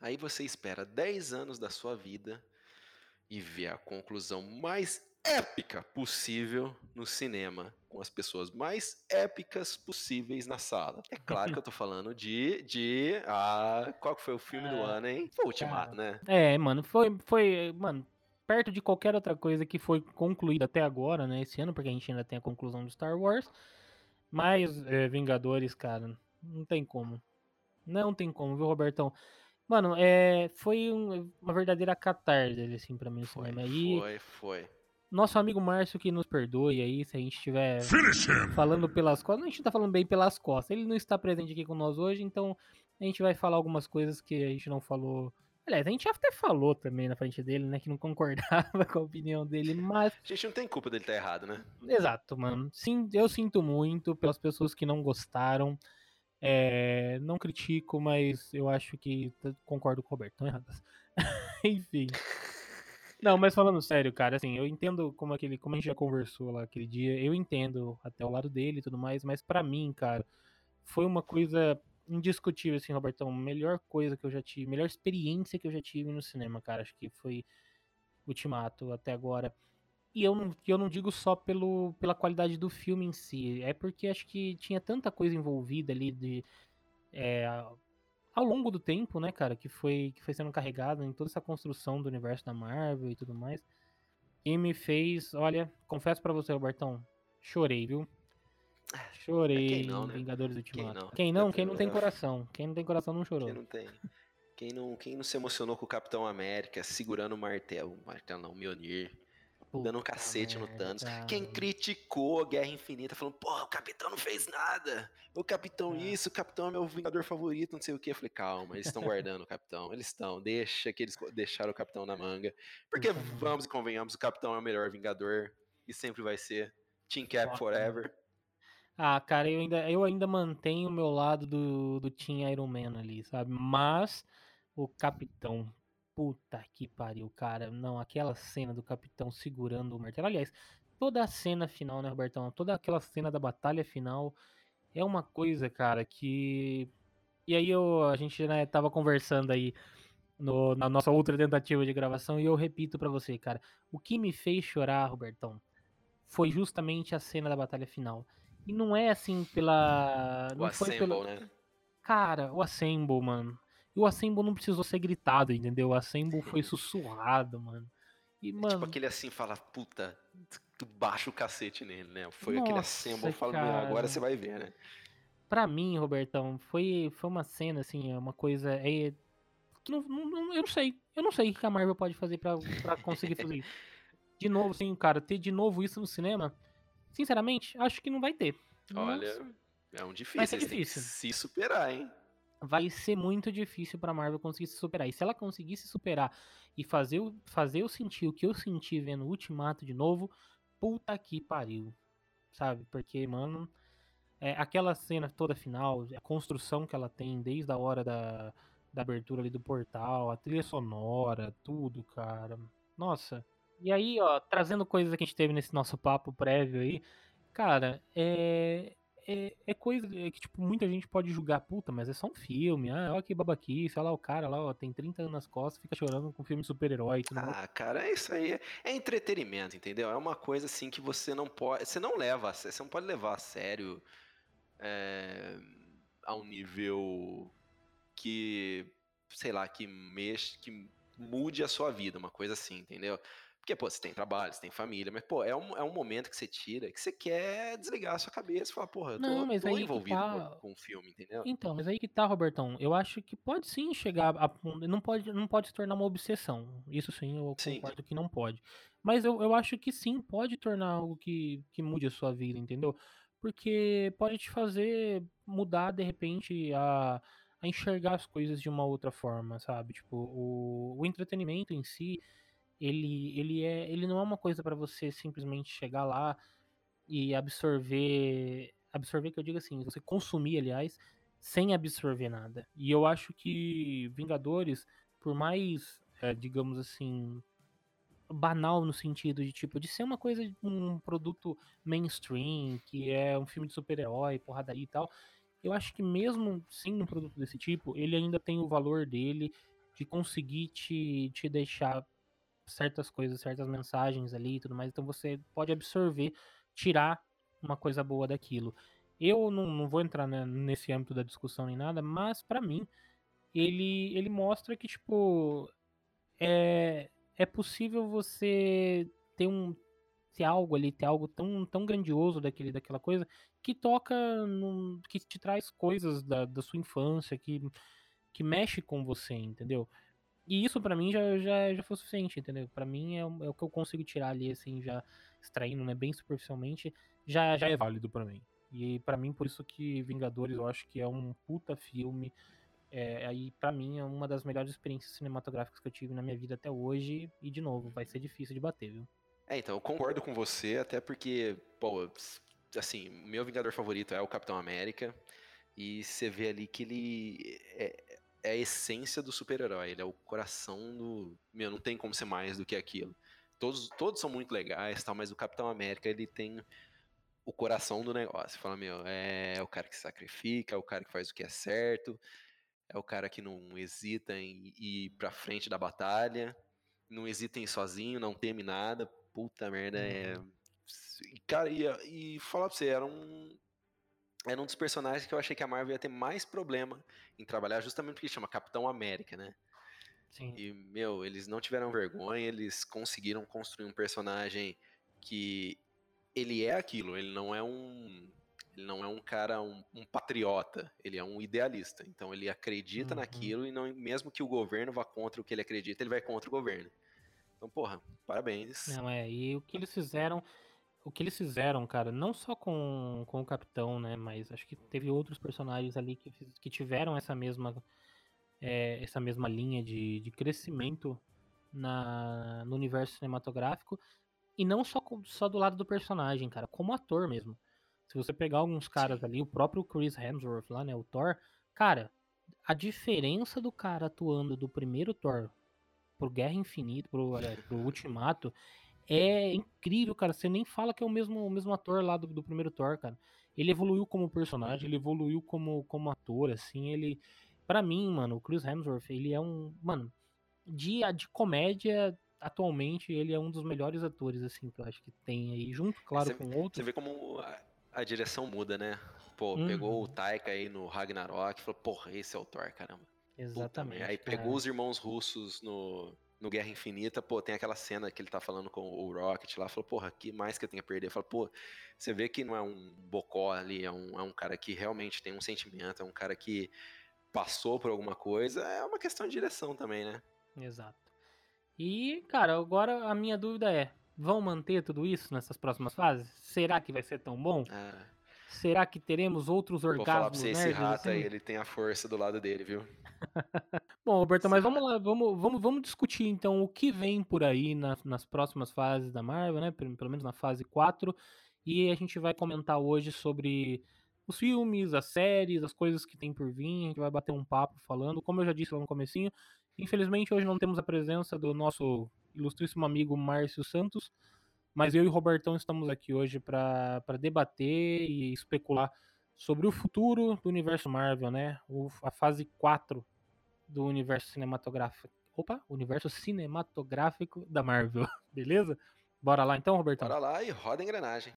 Aí você espera 10 anos da sua vida e vê a conclusão mais épica possível no cinema, com as pessoas mais épicas possíveis na sala. É claro que eu tô falando de. de ah, qual que foi o filme do Ah, ano, hein? Foi o Ultimato, né? É, mano, foi, foi, mano, perto de qualquer outra coisa que foi concluída até agora, né, esse ano, porque a gente ainda tem a conclusão do Star Wars. Mas é, Vingadores, cara, não tem como. Não tem como, viu, Robertão? Mano, é, foi um- uma verdadeira catarse, assim, pra mim, no Foi, cinema. E foi, foi. nosso amigo Márcio que nos perdoe aí, se a gente estiver falando pelas costas. A gente tá falando bem pelas costas. Ele não está presente aqui com nós hoje, então a gente vai falar algumas coisas que a gente não falou. Aliás, a gente até falou também na frente dele, né? Que não concordava com a opinião dele, mas. A gente não tem culpa dele estar errado, né? Exato, mano. Sim, eu sinto muito pelas pessoas que não gostaram. É, não critico, mas eu acho que concordo com o Roberto, estão erradas. Enfim. Não, mas falando sério, cara, assim, eu entendo como aquele, como a gente já conversou lá aquele dia, eu entendo até o lado dele e tudo mais, mas pra mim, cara, foi uma coisa indiscutível, assim, Robertão, melhor coisa que eu já tive, melhor experiência que eu já tive no cinema, cara, acho que foi Ultimato até agora. E eu não, eu não digo só pelo, pela qualidade do filme em si, é porque acho que tinha tanta coisa envolvida ali de é, ao longo do tempo, né, cara, que foi que foi sendo carregado em toda essa construção do universo da Marvel e tudo mais. E me fez, olha, confesso pra você, Robertão, chorei, viu? Chorei quem não, né? Vingadores Quem Ultimato. não? Quem não? Quem não tem Eu- coração. Quem não tem coração não chorou. Quem não tem? Quem não, quem não se emocionou com o Capitão América segurando o martelo? O martelo não, o Mjolnir. dando um Puta cacete no merda, Thanos. cara. Quem criticou a Guerra Infinita, falando, porra, o Capitão não fez nada. O Capitão É. isso, o Capitão é meu Vingador favorito, não sei o que. Eu falei, calma, eles estão guardando o Capitão. Eles estão, deixa que eles deixaram o Capitão na manga. Porque Puta merda. vamos e convenhamos, o Capitão é o melhor Vingador e sempre vai ser. Team Cap forever. Ah, cara, eu ainda, eu ainda mantenho o meu lado do, do Team Iron Man ali, sabe? Mas o Capitão, puta que pariu, cara. Não, aquela cena do Capitão segurando o martelo. Aliás, toda a cena final, né, Robertão? Toda aquela cena da batalha final é uma coisa, cara, que. E aí eu, a gente né, tava conversando aí no- na nossa outra tentativa de gravação e eu repito pra você, cara. O que me fez chorar, Robertão, foi justamente a cena da batalha final. E não é assim pela. O Não foi Assemble, pelo. né? Cara, o Assemble, mano. E o Assemble não precisou ser gritado, entendeu? O Assemble foi sussurrado, mano. E, É mano. Tipo aquele assim, fala, puta, tu baixa o cacete nele, né? Foi aquele Nossa, Assemble, fala, meu, cara. agora você vai ver, né? Pra mim, Robertão, foi, foi uma cena, assim, é uma coisa. É, que não, não- eu não sei. Eu não sei o que a Marvel pode fazer pra, pra conseguir fazer isso. De novo, assim, cara, ter de novo isso no cinema, sinceramente, acho que não vai ter. Olha, sei. é um Vai difícil, ser têm que difícil. se superar, hein? Vai ser muito difícil pra Marvel conseguir se superar. E se ela conseguir se superar e fazer, fazer eu sentir o que eu senti vendo o Ultimato de novo, puta que pariu. Sabe? Porque, mano, é, aquela cena toda final, a construção que ela tem desde a hora da, da abertura ali do portal, a trilha sonora, tudo, cara. Nossa. E aí, ó, trazendo coisas que a gente teve nesse nosso papo prévio aí, cara, é. É, é coisa que, tipo, muita gente pode julgar, puta, mas é só um filme, ah, olha que babaquice, olha lá o cara lá, ó, tem 30 anos nas costas, fica chorando com filme de super-herói. Ah, cara, é isso aí. É entretenimento, entendeu? É uma coisa assim que você não pode. Você não leva, você não pode levar a sério é, a um nível que, sei lá, que mexe, que mude a sua vida, uma coisa assim, entendeu? Porque, pô, você tem trabalho, você tem família, mas, pô, é um, é um momento que você tira que você quer desligar a sua cabeça e falar, porra, eu tô, Não, mas tô aí envolvido tá- com, o filme, entendeu? Então, mas aí que tá, Robertão, eu acho que pode sim chegar a ponto- não pode, não pode se tornar uma obsessão, isso sim, eu Sim. concordo que não pode. Mas eu, eu acho que sim, pode tornar algo que, que mude a sua vida, entendeu? Porque pode te fazer mudar, de repente, a, a enxergar as coisas de uma outra forma, sabe? Tipo, o, o entretenimento em si, ele, ele, é, ele não é uma coisa pra você simplesmente chegar lá e absorver. Absorver, que eu digo assim, você consumir, aliás, sem absorver nada. E eu acho que Vingadores, por mais, é, digamos assim, banal no sentido de tipo de ser uma coisa, um produto mainstream, que é um filme de super-herói, porradaria e tal. Eu acho que mesmo sendo um produto desse tipo, ele ainda tem o valor dele de conseguir te, te deixar certas coisas, certas mensagens ali e tudo mais. Então você pode absorver, tirar uma coisa boa daquilo. Eu não, não vou entrar né, nesse âmbito da discussão nem nada, mas para mim ele, ele mostra que tipo é, é possível você ter um ter algo ali, ter algo tão, tão grandioso daquele, daquela coisa que toca, que te traz coisas da, da sua infância, que, que mexe com você, entendeu? E isso para mim já, já, já foi suficiente, entendeu? Para mim é, é, o que eu consigo tirar ali, assim, já extraindo, né, bem superficialmente, já, já é válido para mim. E para mim, por isso que Vingadores eu acho que é um puta filme. É, aí, para mim, é uma das melhores experiências cinematográficas que eu tive na minha vida até hoje. E, de novo, vai ser difícil de bater, viu? É, então, eu concordo com você, até porque, pô, assim, meu Vingador favorito é o Capitão América. E você vê ali que ele é, é a essência do super-herói, ele é o coração do. Meu, não tem como ser mais do que aquilo. Todos, todos são muito legais, tal, mas o Capitão América ele tem o coração do negócio. Fala, meu, é o cara que sacrifica, é o cara que faz o que é certo, é o cara que não hesita em ir pra frente da batalha, não hesita em ir sozinho, não teme nada. Puta merda, é. Uhum. Cara, e, e falar pra você, era um, era um dos personagens que eu achei que a Marvel ia ter mais problema em trabalhar, justamente porque chama Capitão América, né? Sim. E, meu, eles não tiveram vergonha, eles conseguiram construir um personagem que ele é aquilo, ele não é um. Ele não é um cara, um, um patriota, ele é um idealista. Então ele acredita uhum. naquilo e não, mesmo que o governo vá contra o que ele acredita, ele vai contra o governo. Então, porra, parabéns. Não, é, e o que eles fizeram o que eles fizeram, cara, não só com, com o Capitão, né, mas acho que teve outros personagens ali que, que tiveram essa mesma, é, essa mesma linha de, de crescimento na, no universo cinematográfico, e não só, só do lado do personagem, cara, como ator mesmo. Se você pegar alguns caras ali, o próprio Chris Hemsworth lá, né, o Thor, cara, a diferença do cara atuando do primeiro Thor pro Guerra Infinita, pro, pro Ultimato, é incrível, cara. Você nem fala que é o mesmo, o mesmo ator lá do, do primeiro Thor, cara. Ele evoluiu como personagem, ele evoluiu como, como ator, assim, ele... para mim, mano, o Chris Hemsworth, ele é um... Mano, de, de comédia, atualmente, ele é um dos melhores atores, assim, que eu acho que tem aí, junto, claro, com outros. Você vê como a, a, direção muda, né? Pô, uhum. pegou o Taika aí no Ragnarok e falou, porra, esse é o Thor, caramba. Exatamente. Puta, aí pegou os irmãos russos no no Guerra Infinita, pô, tem aquela cena que ele tá falando com o Rocket lá, falou, porra, que mais que eu tenho a perder? Fala, pô, você vê que não é um bocó ali, é um, é um cara que realmente tem um sentimento, é um cara que passou por alguma coisa, é uma questão de direção também, né? Exato. E, cara, agora a minha dúvida é, vão manter tudo isso nessas próximas fases? Será que vai ser tão bom? Ah. Será que teremos outros orgasmos? Vou falar pra você, esse rato assim? aí, ele tem a força do lado dele, viu? Bom, Roberto, mas vamos lá, vamos, vamos, vamos discutir então o que vem por aí na, nas próximas fases da Marvel, né? Pelo menos na fase 4. E a gente vai comentar hoje sobre os filmes, as séries, as coisas que tem por vir. A gente vai bater um papo falando. Como eu já disse lá no comecinho, infelizmente hoje não temos a presença do nosso ilustríssimo amigo Márcio Santos, mas eu e o Robertão estamos aqui hoje para debater e especular sobre o futuro do universo Marvel, né? O, a fase 4 do universo cinematográfico. Opa, universo cinematográfico da Marvel, beleza? Bora lá então, Roberto? Bora lá e roda a engrenagem.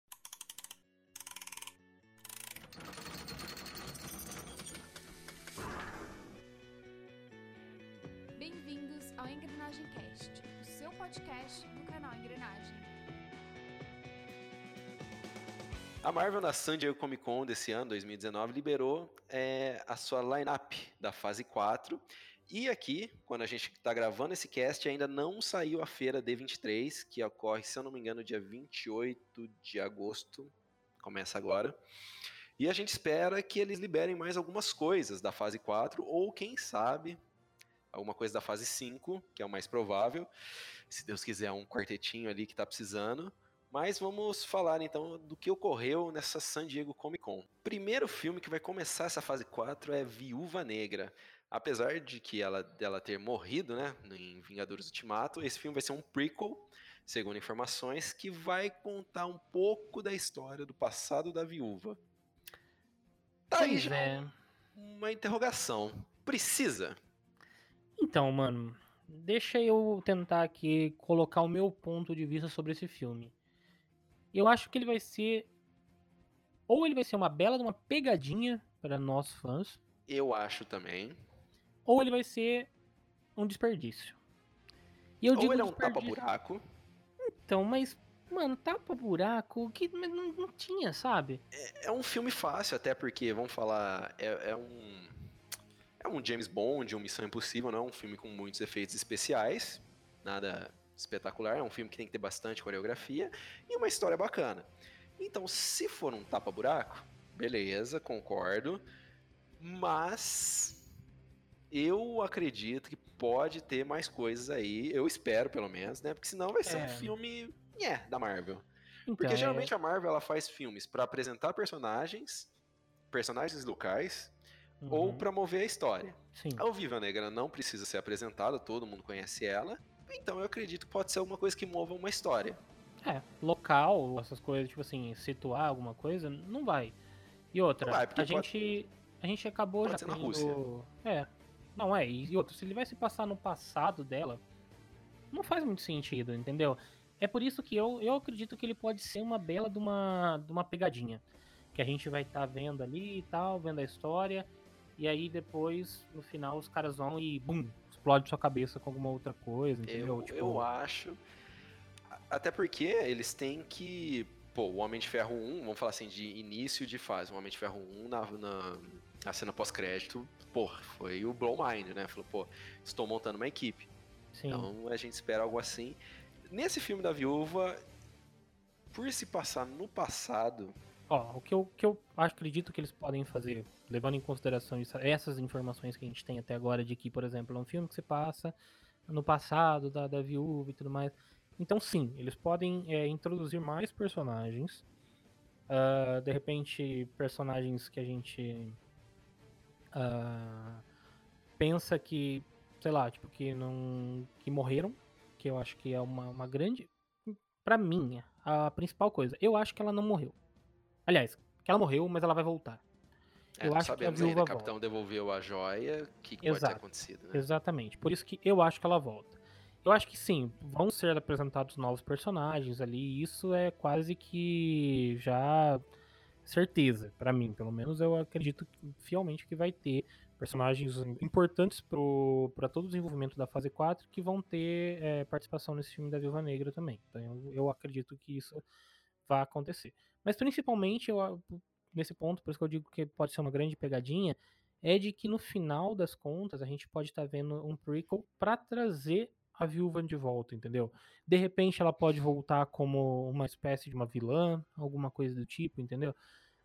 Bem-vindos ao Engrenagem Cast, o seu podcast do canal Engrenagem. A Marvel na San Diego Comic Con desse ano, 2019, liberou é, a sua lineup da fase 4. E aqui, quando a gente está gravando esse cast, ainda não saiu a feira D23, que ocorre, se eu não me engano, dia 28 de agosto. Começa agora. E a gente espera que eles liberem mais algumas coisas da fase 4, ou quem sabe, alguma coisa da fase 5, que é o mais provável. Se Deus quiser, um quartetinho ali que está precisando. Mas vamos falar então do que ocorreu nessa San Diego Comic Con. Primeiro filme que vai começar essa fase 4 é Viúva Negra. Apesar de que ela dela ter morrido, né, em Vingadores Ultimato, esse filme vai ser um prequel, segundo informações, que vai contar um pouco da história do passado da viúva. Tá aí já é. uma interrogação. Precisa? Então, mano, deixa eu tentar aqui colocar o meu ponto de vista sobre esse filme. Eu acho que ele vai ser. Ou ele vai ser uma bela de uma pegadinha para nós fãs, Eu acho também. ou ele vai ser um desperdício. E eu Ou digo ele é um tapa-buraco. Então, mas, mano, tapa buraco que mas não, não tinha, sabe? É um filme fácil, até porque, vamos falar, é, é um. É um James Bond, um Missão Impossível, não é um filme com muitos efeitos especiais, nada espetacular, é um filme que tem que ter bastante coreografia e uma história bacana. Então, se for um tapa-buraco, beleza, concordo, mas eu acredito que pode ter mais coisas aí, eu espero pelo menos, né? Porque senão vai ser É. um filme, é, da Marvel. Então, Porque é- geralmente a Marvel ela faz filmes pra apresentar personagens, personagens locais, ou Uhum, pra mover a história. Sim. A Viva Negra não precisa ser apresentada, todo mundo conhece ela. Então eu acredito que pode ser alguma coisa que mova uma história. É, local, essas coisas, tipo assim, situar alguma coisa, não vai. E outra, vai, a pode- gente a gente acabou pode já ser na tendo- Rússia. É. Não é, e outra, se ele vai se passar no passado dela, não faz muito sentido, entendeu? É por isso que eu, eu acredito que ele pode ser uma bela de uma, de uma pegadinha. Que a gente vai estar vendo ali e tal, vendo a história. E aí depois, no final, os caras vão e bum, explode sua cabeça com alguma outra coisa, entendeu? Eu, Tipo, eu acho. Até porque eles têm que. Pô, o Homem de Ferro 1, vamos falar assim, de início de fase. O Homem de Ferro 1 na, na, na cena pós-crédito, pô, foi o Blow Mind, né? Falou, pô, estou montando uma equipe. sim. Então a gente espera algo assim. Nesse filme da viúva, por se passar no passado, Ó, o que eu, o que eu acredito que eles podem fazer, levando em consideração isso- essas informações que a gente tem até agora, de que, por exemplo, é um filme que se passa no passado da, da viúva e tudo mais. Então, sim, eles podem é, introduzir mais personagens. ah, de repente, personagens que a gente ah, pensa que, sei lá, tipo, que não. que morreram. Que eu acho que é uma, uma grande. Pra mim, a principal coisa. Eu acho que ela não morreu. Aliás, que ela morreu, mas ela vai voltar. É, Eu acho que a sabemos ainda. viúva O capitão devolveu a joia, o que, que pode ter acontecido, né? Exatamente. Por isso que eu acho que ela volta. Eu acho que sim, vão ser apresentados novos personagens ali. Isso é quase que já certeza, pra mim. Pelo menos eu acredito fielmente que vai ter personagens importantes para todo o desenvolvimento da fase 4 que vão ter é, participação nesse filme da Viúva Negra também. Então eu, eu acredito que isso vai acontecer. Mas principalmente, eu, nesse ponto, por isso que eu digo que pode ser uma grande pegadinha, é de que no final das contas a gente pode estar vendo um prequel para trazer a viúva de volta, entendeu? De repente ela pode voltar como uma espécie de uma vilã, alguma coisa do tipo, entendeu?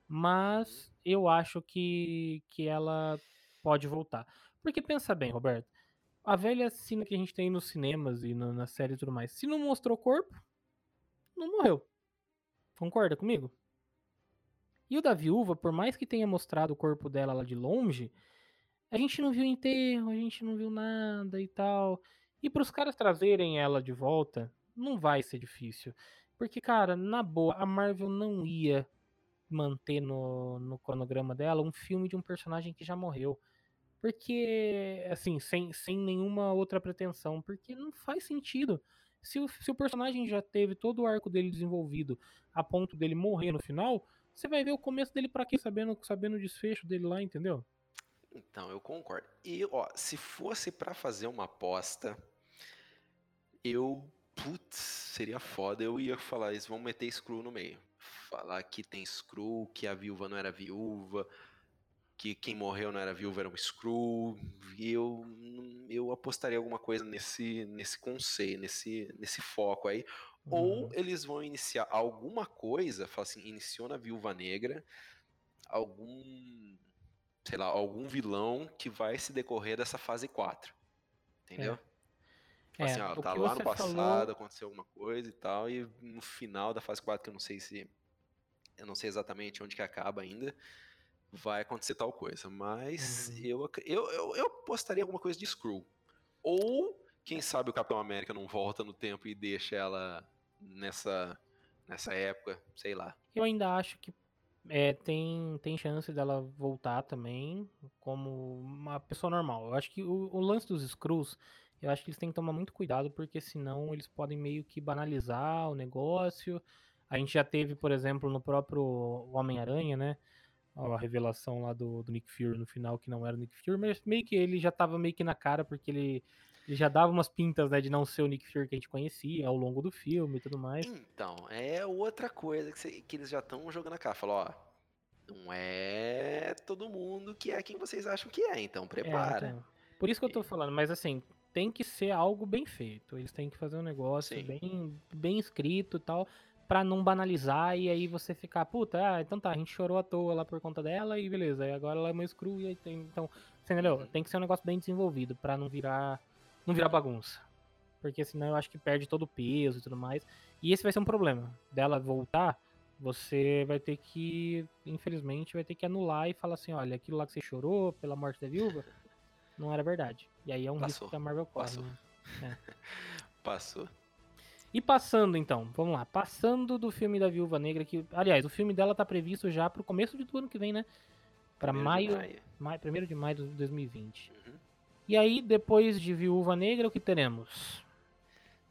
Mas eu acho que, que ela pode voltar. Porque pensa bem, Roberto, a velha cena que a gente tem nos cinemas e na, na série e tudo mais, se não mostrou corpo, não morreu. Concorda comigo? E o da viúva, por mais que tenha mostrado o corpo dela lá de longe, a gente não viu enterro, a gente não viu nada e tal. E para os caras trazerem ela de volta, não vai ser difícil. Porque, cara, na boa, a Marvel não ia manter no, no cronograma dela um filme de um personagem que já morreu. Porque, assim, sem, sem nenhuma outra pretensão. Porque não faz sentido. Se o, se o personagem já teve todo o arco dele desenvolvido a ponto dele morrer no final, você vai ver o começo dele pra quê? Sabendo, sabendo o desfecho dele lá, entendeu? Então, eu concordo. E, ó, se fosse pra fazer uma aposta, eu. Putz, seria foda. Eu ia falar, eles vão meter Screw no meio. Falar que tem Screw, que a viúva não era viúva, que quem morreu não era viúva, era um Screw. E eu, eu apostaria alguma coisa nesse, nesse conceito, nesse, nesse foco aí. Ou Uhum. eles vão iniciar alguma coisa, fala assim, iniciou na Viúva Negra, algum, sei lá, algum vilão que vai se decorrer dessa fase 4. Entendeu? Fala É, assim, ó, tá lá no passado, falou- aconteceu alguma coisa e tal, e no final da fase 4, que eu não sei se. Eu não sei exatamente onde que acaba ainda, vai acontecer tal coisa. Mas Uhum. eu, eu, eu, eu apostaria alguma coisa de Screw. Ou, quem sabe o Capitão América não volta no tempo e deixa ela nessa, nessa época, sei lá. Eu ainda acho que é, tem, tem chance dela voltar também como uma pessoa normal. Eu acho que o, o lance dos Screws, eu acho que eles têm que tomar muito cuidado, porque senão eles podem meio que banalizar o negócio. A gente já teve, por exemplo, no próprio Homem-Aranha, né? A revelação lá do, do Nick Fury no final, que não era o Nick Fury, mas meio que ele já tava meio que na cara, porque ele, ele já dava umas pintas, né, de não ser o Nick Fury que a gente conhecia ao longo do filme e tudo mais. Então, é outra coisa que, você- que eles já estão jogando a cara. Falou, ó, não é todo mundo que é quem vocês acham que é, então É, prepara. então, por isso que eu tô falando, mas assim, tem que ser algo bem feito. Eles têm que fazer um negócio Sim. bem, bem escrito e tal, pra não banalizar e aí você ficar, puta, ah, então tá, a gente chorou à toa lá por conta dela e beleza, e agora ela é mais cru e aí tem, então, você entendeu? Uhum. Tem que ser um negócio bem desenvolvido pra não virar, não virar bagunça. Porque senão eu acho que perde todo o peso e tudo mais. E esse vai ser um problema. Dela voltar, você vai ter que, infelizmente, vai ter que anular e falar assim, olha, aquilo lá que você chorou pela morte da viúva, não era verdade. E aí é um Passou. risco que a Marvel corre, Passou. né? Passou. E passando então, vamos lá, passando do filme da Viúva Negra, que, aliás, o filme dela tá previsto já pro começo do ano que vem, né? Pra Primeiro de maio, maio, primeiro de maio de 2020. Uhum. E aí, depois de Viúva Negra, o que teremos?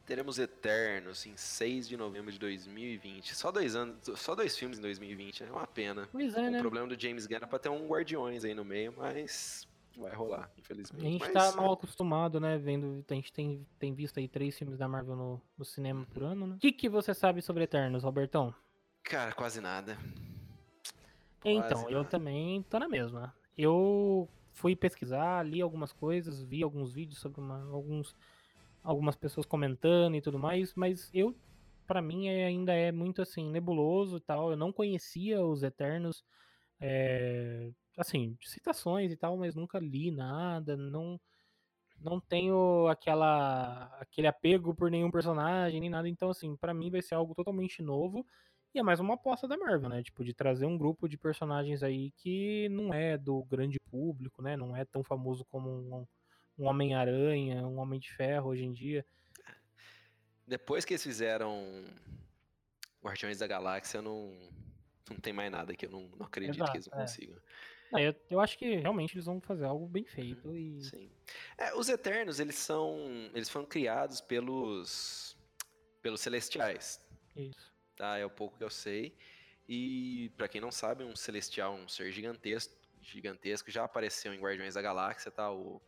Teremos Eternos em 6 de novembro de 2020. Só dois anos, só dois filmes em 2020, é uma pena. Pois é, o né? problema do James Gunn era pra ter um Guardiões aí no meio, mas vai rolar, A infelizmente. gente mas, tá mal acostumado, né? Vendo, a gente tem, tem visto aí três filmes da Marvel no, no cinema por Uhum. ano, né? O que, que você sabe sobre Eternos, Robertão? Cara, quase nada. Então, Quase eu nada. também tô na mesma. Eu fui pesquisar, li algumas coisas, vi alguns vídeos sobre uma- alguns, algumas pessoas comentando e tudo mais, mas eu, pra mim, é- ainda é muito assim, nebuloso e tal. Eu não conhecia os Eternos, é, assim, citações e tal, mas nunca li nada, não. Não tenho aquela aquele apego por nenhum personagem nem nada, então assim, pra mim vai ser algo totalmente novo. E é mais uma aposta da Marvel, né? Tipo, de trazer um grupo de personagens aí que não é do grande público, né? Não é tão famoso como um, um Homem-Aranha, um Homem de Ferro hoje em dia. Depois que eles fizeram Guardiões da Galáxia, não, não tem mais nada que eu não, não acredito que eles não Exato, é. consigam. Ah, eu, eu acho que realmente eles vão fazer algo bem feito e. Sim. É, os Eternos, eles são. Eles foram criados pelos. pelos Celestiais. Isso. Tá? É o pouco que eu sei. E, pra quem não sabe, um Celestial, um ser gigantesco, gigantesco já apareceu em Guardiões da Galáxia, tá? O,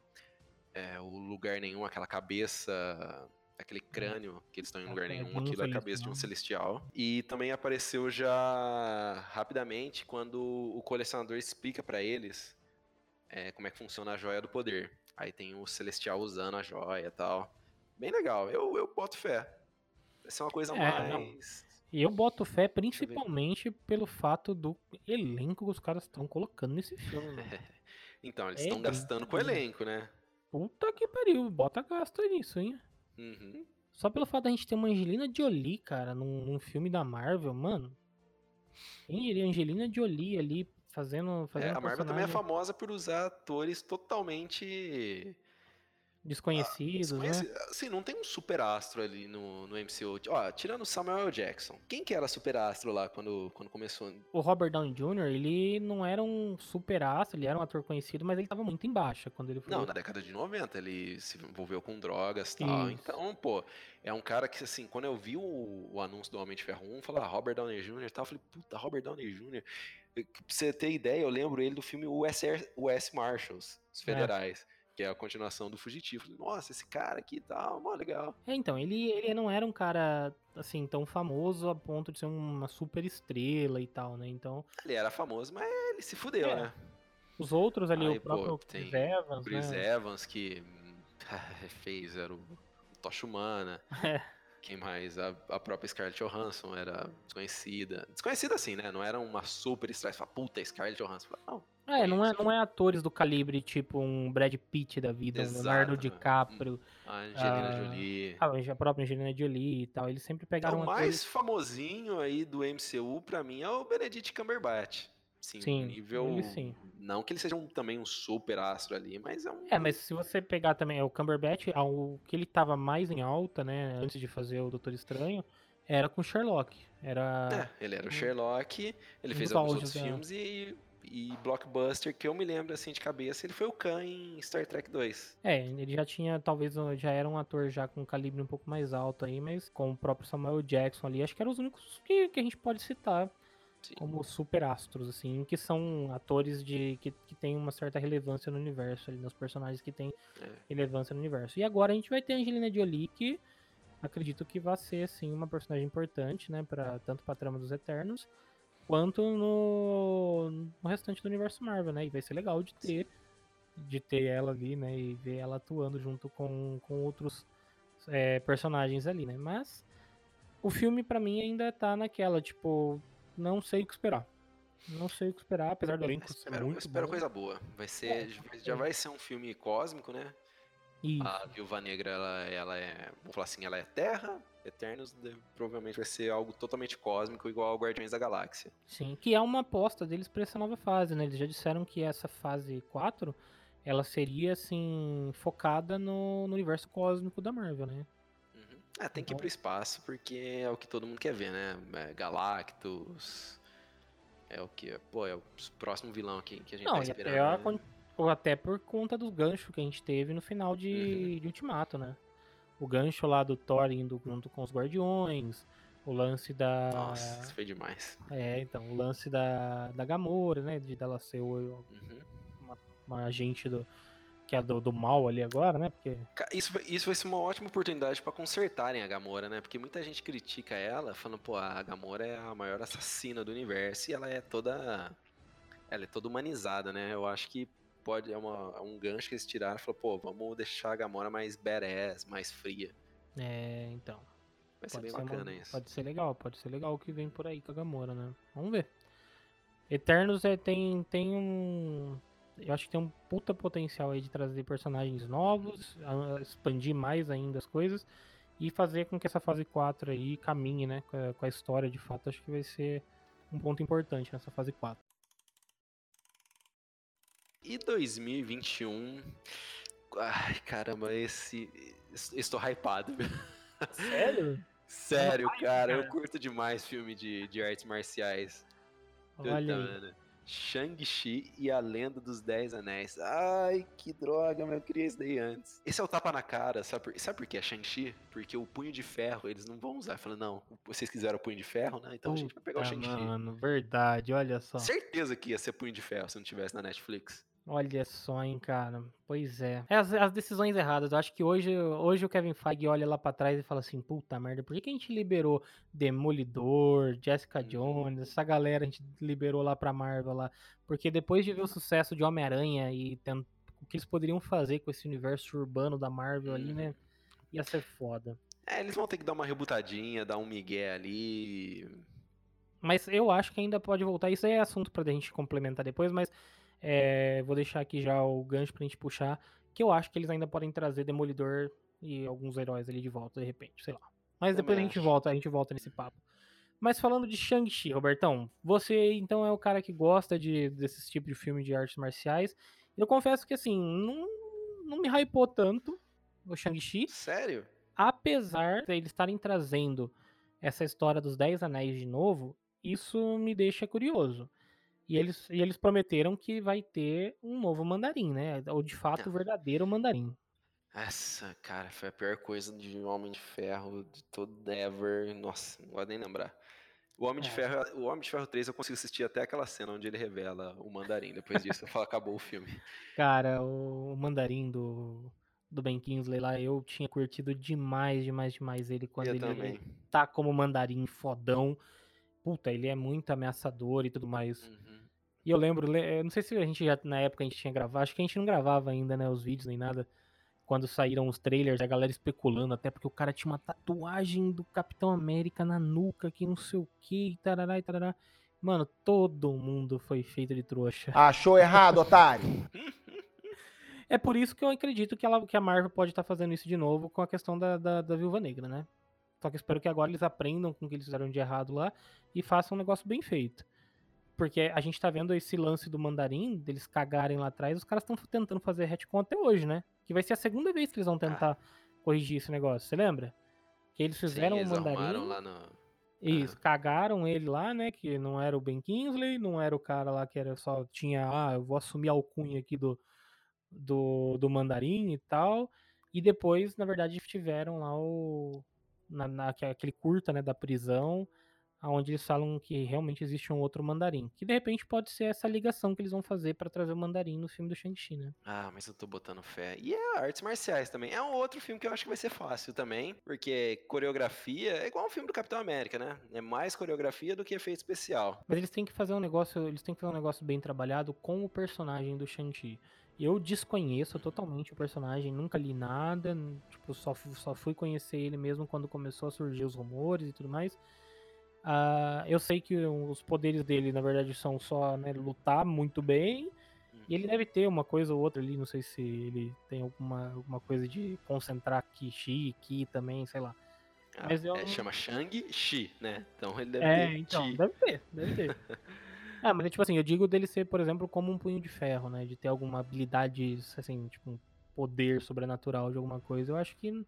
é, o lugar nenhum, aquela cabeça. Aquele crânio que eles estão em lugar É, nenhum, um aquilo é a cabeça de um celestial. E também apareceu já rapidamente quando o colecionador explica pra eles é, como é que funciona a joia do poder. Aí tem o celestial usando a joia e tal. Bem legal, eu, eu boto fé. Vai ser uma coisa É, não. E eu boto fé principalmente pelo fato do elenco que os caras estão colocando nesse filme. mano. Então, eles É estão gastando com o elenco, né? Puta que pariu, bota gasto nisso, hein? Uhum. Só pelo fato da gente ter uma Angelina Jolie, cara, num, num filme da Marvel, mano. Quem diria Angelina Jolie ali fazendo. É, fazendo a Marvel também é famosa por usar atores totalmente. Desconhecidos, né? desconhecidos. Assim, não tem um super astro ali no, no MCU. Ó, tirando o Samuel L. Jackson. Quem que era super astro lá quando, quando começou? O Robert Downey Jr., ele não era um super astro, ele era um ator conhecido, mas ele tava muito em baixa quando ele foi. Não, na década de 90 ele se envolveu com drogas e tal. Isso. Então, pô, é um cara que, assim, quando eu vi o, o anúncio do Homem de Ferro 1, eu falei, ah, Robert Downey Jr. e tal, eu falei, puta, Robert Downey Jr. Pra você ter ideia, eu lembro ele do filme US, Air- US Marshals, os É. que é a continuação do Fugitivo. Nossa, esse cara aqui e tal, mó legal. É, então, ele, ele não era um cara, assim, tão famoso a ponto de ser uma super estrela e tal, né? Então, Ele era famoso, mas ele se fudeu, É. né? os outros ali, Aí, o pô, próprio tem Chris Evans, Chris né? Evans, que fez, era o Tocha Humana. É. Quem mais? A, a própria Scarlett Johansson era desconhecida. Desconhecida assim, né? Não era uma super estrela. Você fala, puta, Scarlett Johansson. Não, É, não é, não é atores do calibre tipo um Brad Pitt da vida, um Exato, Leonardo né? DiCaprio, a Angelina Ah, Jolie. a própria Angelina Jolie e tal. Eles sempre É, pegaram o atores mais famosinho aí do MCU, pra mim, é o Benedict Cumberbatch. Sim, Sim, nível. ele sim. Não que ele seja um- também um super astro ali, mas é um. É, mas se você pegar também é, o Cumberbatch, o que ele tava mais em alta, né, antes de fazer o Doutor Estranho, era com Sherlock. Era. É, ele era o Sherlock, ele Um fez alguns outros filmes e, e Blockbuster, que eu me lembro assim de cabeça, ele foi o Khan em Star Trek 2. É, ele já tinha, talvez, já era um ator já com um calibre um pouco mais alto aí, mas com o próprio Samuel Jackson ali, acho que eram os únicos que, que a gente pode citar Sim. como super astros, assim, que são atores de que, que têm uma certa relevância no universo ali, nos personagens que têm É. relevância no universo. E agora a gente vai ter a Angelina Jolie, que acredito que vai ser, assim, uma personagem importante, né, pra, tanto pra trama dos Eternos, quanto no, no restante do universo Marvel, né, e vai ser legal de ter, de ter ela ali, né, e ver ela atuando junto com, com outros é, personagens ali, né, mas o filme pra mim ainda tá naquela, tipo, não sei o que esperar. Não sei o que esperar, apesar do elenco ser Espero, muito espero bom. coisa boa. Vai ser, É, já é. vai ser um filme cósmico, né? Isso. A Viúva Negra, ela, ela é, vamos falar assim, ela é Terra, Eternos, provavelmente vai ser algo totalmente cósmico, igual ao Guardiões da Galáxia. Sim, que é uma aposta deles pra essa nova fase, né? Eles já disseram que essa fase 4, ela seria, assim, focada no, no universo cósmico da Marvel, né? Uhum. Ah, tem que ir Então- pro espaço, porque é o que todo mundo quer ver, né? É, Galactus. É o que? Pô, é o próximo vilão que, que a gente Não, tá esperando. até, a né? Até por conta dos ganchos que a gente teve no final de, Uhum. de Ultimato, né? O gancho lá do Thor indo junto com os Guardiões, o lance da... Nossa, isso foi demais. É, então, o lance da, da Gamora, né? De dela ser o, Uhum. uma agente do, que é do, do mal ali agora, né? Porque Isso, isso vai ser uma ótima oportunidade pra consertarem a Gamora, né? Porque muita gente critica ela, falando, pô, a Gamora é a maior assassina do universo e ela é toda. Ela é toda humanizada, né? Eu acho que pode. É, uma- é um gancho que eles tiraram e falaram, pô, vamos deixar a Gamora mais badass, mais fria. É, então. Vai ser bem ser, uma- bacana isso. pode ser legal, pode ser legal o que vem por aí com a Gamora, né? Vamos ver. Eternos é, tem, tem um. Eu acho que tem um puta potencial aí de trazer personagens novos, expandir mais ainda as coisas e fazer com que essa fase 4 aí caminhe, né? Com a, com a história de fato. Acho que vai ser um ponto importante nessa fase 4. E 2021. Ai, caramba, esse. Estou hypado. Sério? Sério, hype, cara, eu cara. curto demais filme de, de artes marciais. Olha. Shang-Chi e a Lenda dos Dez Anéis. Ai, que droga, mas eu queria isso daí antes. Esse é o tapa na cara, sabe por, sabe por que é Shang-Chi? Porque o punho de ferro eles não vão usar. Falando, não, vocês quiseram o punho de ferro, né? Então a gente vai pegar o Puta, Shang-Chi. Mano, verdade, olha só. Certeza que ia ser punho de ferro se não tivesse na Netflix. Olha só, hein, cara. Pois é. É as, as decisões erradas. Eu acho que hoje, hoje o Kevin Feige olha lá pra trás e fala assim: puta merda, por que, que a gente liberou Demolidor, Jessica Uhum. Jones, essa galera a gente liberou lá pra Marvel lá? Porque depois de ver o sucesso de Homem-Aranha e o que eles poderiam fazer com esse universo urbano da Marvel ali, né? Ia ser foda. É, eles vão ter que dar uma rebutadinha, dar um migué ali. Mas eu acho que ainda pode voltar. Isso aí é assunto pra gente complementar depois, mas é, vou deixar aqui já o gancho pra gente puxar. Que eu acho que eles ainda podem trazer Demolidor e alguns heróis ali de volta, de repente, sei lá. Mas depois a gente acho. volta, a gente volta nesse papo. Mas falando de Shang-Chi, Robertão, você então é o cara que gosta de, desses tipos de filme de artes marciais. Eu confesso que assim, não, não me hypou tanto o Shang-Chi Sério? apesar de eles estarem trazendo essa história dos Dez Anéis de novo, isso me deixa curioso. E eles, e eles prometeram que vai ter um novo mandarim, né? Ou de fato o verdadeiro mandarim. Essa, cara, foi a pior coisa de Homem de Ferro de todo ever. Nossa, não gosto nem lembrar. O Homem de É. Ferro, o Homem de Ferro 3 eu consigo assistir até aquela cena onde ele revela o mandarim. Depois disso eu falo, acabou o filme. Cara, o mandarim do, do Ben Kingsley lá, eu tinha curtido demais, demais, demais ele quando eu ele também. tá como mandarim fodão. Puta, ele é muito ameaçador e tudo mais. Uhum. E eu lembro, le- eu não sei se a gente já, na época a gente tinha gravado, acho que a gente não gravava ainda, né, os vídeos nem nada. Quando saíram os trailers, a galera especulando, até porque o cara tinha uma tatuagem do Capitão América na nuca, que não sei o que, e tarará e tarará. Mano, todo mundo foi feito de trouxa. Achou errado, otário? É por isso que eu acredito que, ela, que a Marvel pode estar fazendo isso de novo com a questão da, da, da Viúva Negra, né? Só que eu espero que agora eles aprendam com o que eles fizeram de errado lá e façam um negócio bem feito. Porque a gente tá vendo esse lance do mandarim, deles cagarem lá atrás, os caras estão tentando fazer retcon até hoje, né? Que vai ser a segunda vez que eles vão tentar corrigir esse negócio, você lembra? Que eles fizeram Sim, o eles mandarim. arrumaram lá no. Isso, cagaram ele lá, né? Que não era o Ben Kingsley, não era o cara lá que era só tinha, ah, eu vou assumir a alcunha aqui do, do, do mandarim e tal. E depois, na verdade, tiveram lá o. Na, na, aquele curta né, da prisão, onde eles falam que realmente existe um outro mandarim. Que de repente pode ser essa ligação que eles vão fazer para trazer o mandarim no filme do Shang-Chi, né? Ah, mas eu tô botando fé. E é artes marciais também. É um outro filme que eu acho que vai ser fácil também, porque coreografia é igual o filme do Capitão América, né? É mais coreografia do que efeito especial. Mas eles têm que fazer um negócio, eles têm que fazer um negócio bem trabalhado com o personagem do Shang-Chi. Eu desconheço totalmente o personagem, nunca li nada, tipo, só, só fui conhecer ele mesmo quando começou a surgir os rumores e tudo mais. Uh, eu sei que os poderes dele, na verdade, são só né, lutar muito bem. E ele deve ter uma coisa ou outra ali, não sei se ele tem alguma, alguma coisa de concentrar Ki, Chi, Ki também, sei lá. Ah, Mas eu... é, chama Shang Chi, né? Então ele deve é, ter. Então, chi. deve ter, deve ter. ah, mas tipo assim, eu digo dele ser, por exemplo, como um punho de ferro, né? De ter alguma habilidade, assim, tipo, um poder sobrenatural de alguma coisa. Eu acho que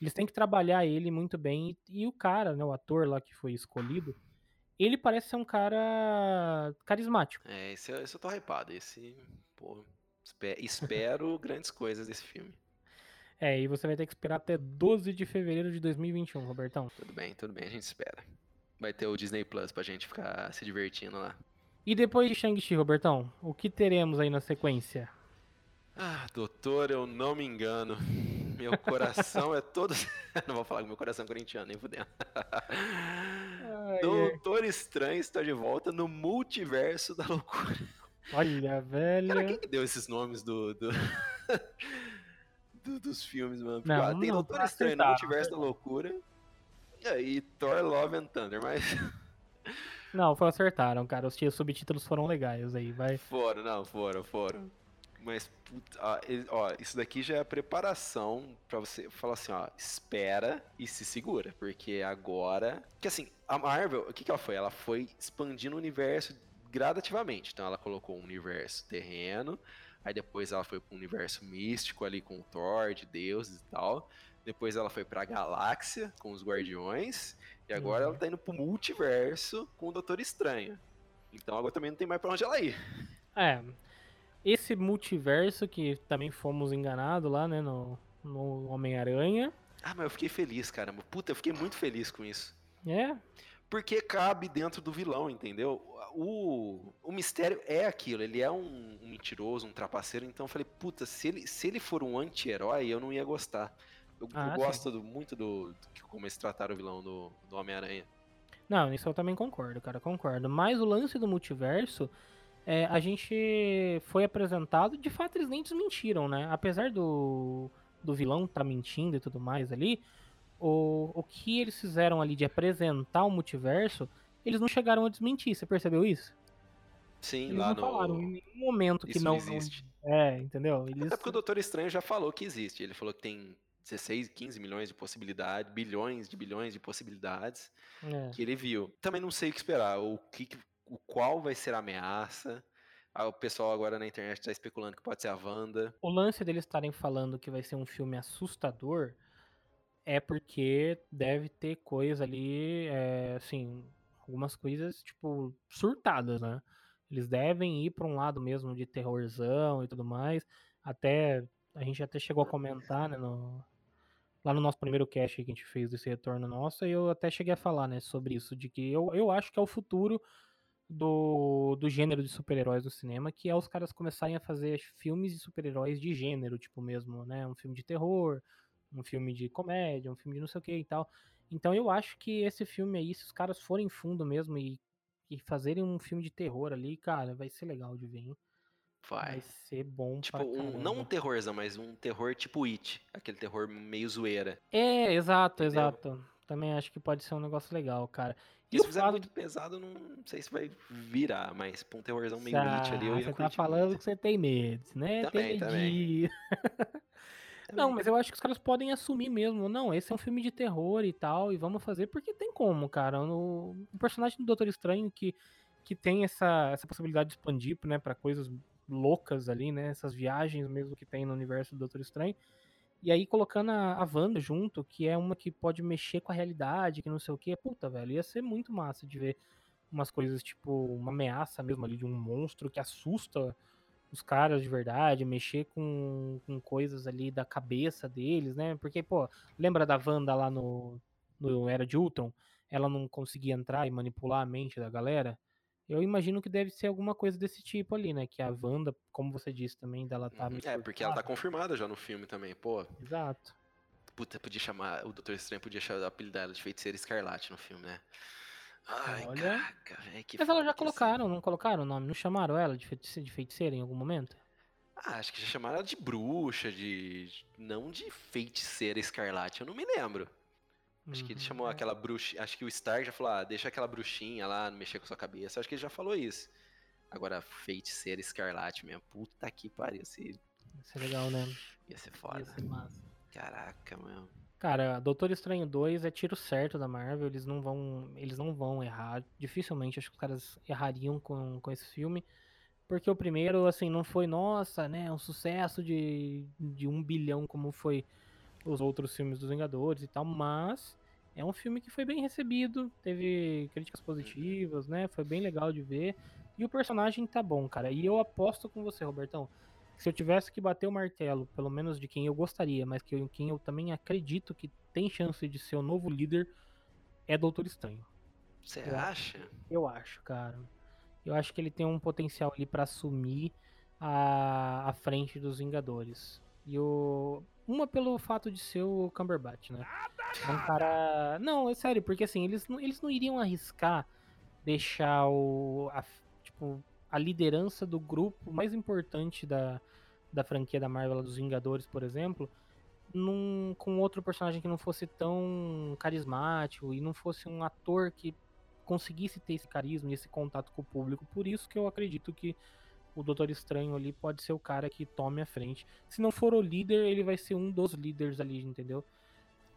eles têm que trabalhar ele muito bem. E, e o cara, né, o ator lá que foi escolhido, ele parece ser um cara carismático. É, esse, esse eu tô hypado. Esse, pô, espero grandes coisas desse filme. É, e você vai ter que esperar até 12 de fevereiro de 2021, Robertão. Tudo bem, tudo bem, a gente espera. Vai ter o Disney Plus pra gente ficar se divertindo lá. E depois de Shang-Chi, Robertão, o que teremos aí na sequência? Ah, doutor, eu não me engano. Meu coração é todo. não vou falar que meu coração é corintiano, nem fudendo. doutor Estranho está de volta no multiverso da loucura. Olha, velho. Cara, quem que deu esses nomes do, do... do dos filmes, mano? Porque, não, ó, tem não, Doutor Estranho no multiverso da loucura. E aí, Thor Love and Thunder, mas. Não, foi acertaram, cara. Os subtítulos foram legais aí, vai. Foram, não, foram, foram. Mas, ó, ó, isso daqui já é a preparação para você falar assim, ó, espera e se segura, porque agora, que assim, a Marvel, o que que ela foi? Ela foi expandindo o universo gradativamente. Então ela colocou um universo terreno, aí depois ela foi para um universo místico ali com o Thor, de deuses e tal. Depois ela foi para a galáxia com os Guardiões e agora uhum. ela tá indo pro multiverso com o Doutor Estranho. Então agora também não tem mais para onde ela ir. É, esse multiverso que também fomos enganados lá, né, no, no Homem-Aranha. Ah, mas eu fiquei feliz, caramba. Puta, eu fiquei muito feliz com isso. É? Porque cabe dentro do vilão, entendeu? O, o mistério é aquilo, ele é um, um mentiroso, um trapaceiro, então eu falei, puta, se ele, se ele for um anti-herói, eu não ia gostar. Eu, ah, eu gosto do, muito do, do como eles trataram o vilão do, do Homem-Aranha. Não, isso eu também concordo, cara, concordo. Mas o lance do multiverso é, a gente foi apresentado, de fato eles nem desmentiram, né? Apesar do, do vilão estar tá mentindo e tudo mais ali, o, o que eles fizeram ali de apresentar o multiverso, eles não chegaram a desmentir, você percebeu isso? Sim, eles lá não no... falaram em nenhum momento que isso não existe. Não... É, entendeu? Eles... Até porque o Doutor Estranho já falou que existe. Ele falou que tem 16, 15 milhões de possibilidades, bilhões de bilhões de possibilidades é. que ele viu. Também não sei o que esperar, o que, o qual vai ser a ameaça. Ah, o pessoal agora na internet está especulando que pode ser a Wanda. O lance deles estarem falando que vai ser um filme assustador é porque deve ter coisa ali, é, assim, algumas coisas, tipo, surtadas, né? Eles devem ir para um lado mesmo de terrorzão e tudo mais. Até, a gente até chegou a comentar, né, no, lá no nosso primeiro cast que a gente fez desse retorno nosso, eu até cheguei a falar, né, sobre isso, de que eu, eu acho que é o futuro do, do gênero de super-heróis do cinema, que é os caras começarem a fazer filmes de super-heróis de gênero, tipo mesmo, né? Um filme de terror, um filme de comédia, um filme de não sei o que e tal. Então eu acho que esse filme aí, se os caras forem fundo mesmo e, e fazerem um filme de terror ali, cara, vai ser legal de ver, hein? Vai. Vai ser bom Tipo, um, não um terrorzão, mas um terror tipo It. Aquele terror meio zoeira. É, exato, Entendeu? exato. Também acho que pode ser um negócio legal, cara. E se fizer fato... muito pesado, não sei se vai virar, mas pra um terrorzão meio ah, ali, eu ia Você tá falando muito. que você tem medo, né? Também, também. não, mas eu acho que os caras podem assumir mesmo. Não, esse é um filme de terror e tal, e vamos fazer porque tem como, cara. O, o personagem do Doutor Estranho que, que tem essa, essa possibilidade de expandir, né, pra coisas loucas ali, né? Essas viagens mesmo que tem no universo do Doutor Estranho. E aí colocando a, a Wanda junto, que é uma que pode mexer com a realidade, que não sei o que, puta, velho, ia ser muito massa de ver umas coisas tipo uma ameaça mesmo ali de um monstro que assusta os caras de verdade, mexer com, com coisas ali da cabeça deles, né? Porque, pô, lembra da Wanda lá no, no Era de Ultron? Ela não conseguia entrar e manipular a mente da galera? Eu imagino que deve ser alguma coisa desse tipo ali, né? Que a Wanda, como você disse também, dela tá Uhum. É, porque ela tá confirmada já no filme também, pô. Exato. Puta, podia chamar. O Doutor Estranho podia chamar, apelidar ela de feiticeira escarlate no filme, né? Ai, Olha. caraca, velho. Mas ela já colocaram, não colocaram o nome? Não chamaram ela de feiticeira, de feiticeira em algum momento? Ah, acho que já chamaram ela de bruxa, de. Não de feiticeira escarlate, eu não me lembro. Acho que ele Uhum. chamou aquela bruxa. Acho que o Stark já falou, ah, deixa aquela bruxinha lá mexer com sua cabeça. Acho que ele já falou isso. Agora, feiticeira escarlate mesmo. Puta que pariu. Isso ia Isso é legal, né? ia ser Ia foda. ser massa. Caraca, meu. Cara, Doutor Estranho 2 é tiro certo da Marvel, eles não vão, eles não vão errar. Dificilmente acho que os caras errariam com, com esse filme. Porque o primeiro, assim, não foi, nossa, né, um sucesso de, de um bilhão como foi os outros filmes dos Vingadores e tal, mas é um filme que foi bem recebido, teve críticas positivas, né, foi bem legal de ver. E o personagem tá bom, cara. E eu aposto com você, Robertão, se eu tivesse que bater o martelo, pelo menos de quem eu gostaria, mas que eu, quem eu também acredito que tem chance de ser o novo líder, é Doutor Estranho. Você Eu acha? Eu acho, cara. Eu acho que ele tem um potencial ali pra assumir a, a frente dos Vingadores. E o. Uma pelo fato de ser o Cumberbatch, né? É um cara. Não, é sério, porque assim, eles não, eles não iriam arriscar deixar o. A, tipo, a liderança do grupo mais importante da, da franquia da Marvel, dos Vingadores, por exemplo, num, com outro personagem que não fosse tão carismático e não fosse um ator que conseguisse ter esse carisma e esse contato com o público. Por isso que eu acredito que o Doutor Estranho ali pode ser o cara que tome a frente. Se não for o líder, ele vai ser um dos líderes ali, entendeu?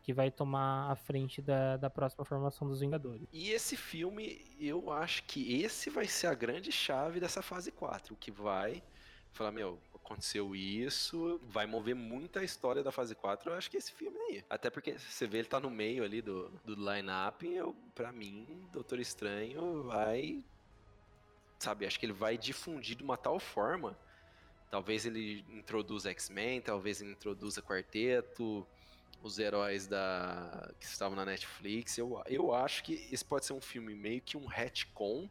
Que vai tomar a frente da, da próxima formação dos Vingadores. E esse filme, eu acho que esse vai ser a grande chave dessa fase 4. O que vai falar, meu, aconteceu isso, vai mover muito a história da fase 4. Eu acho que esse filme aí. Até porque você vê ele tá no meio ali do, do line-up. Eu, pra mim, Doutor Estranho vai. Sabe, acho que ele vai difundir de uma tal forma. Talvez ele introduza X-Men, talvez ele introduza Quarteto os heróis da que estavam na Netflix. Eu, eu acho que esse pode ser um filme meio que um retcon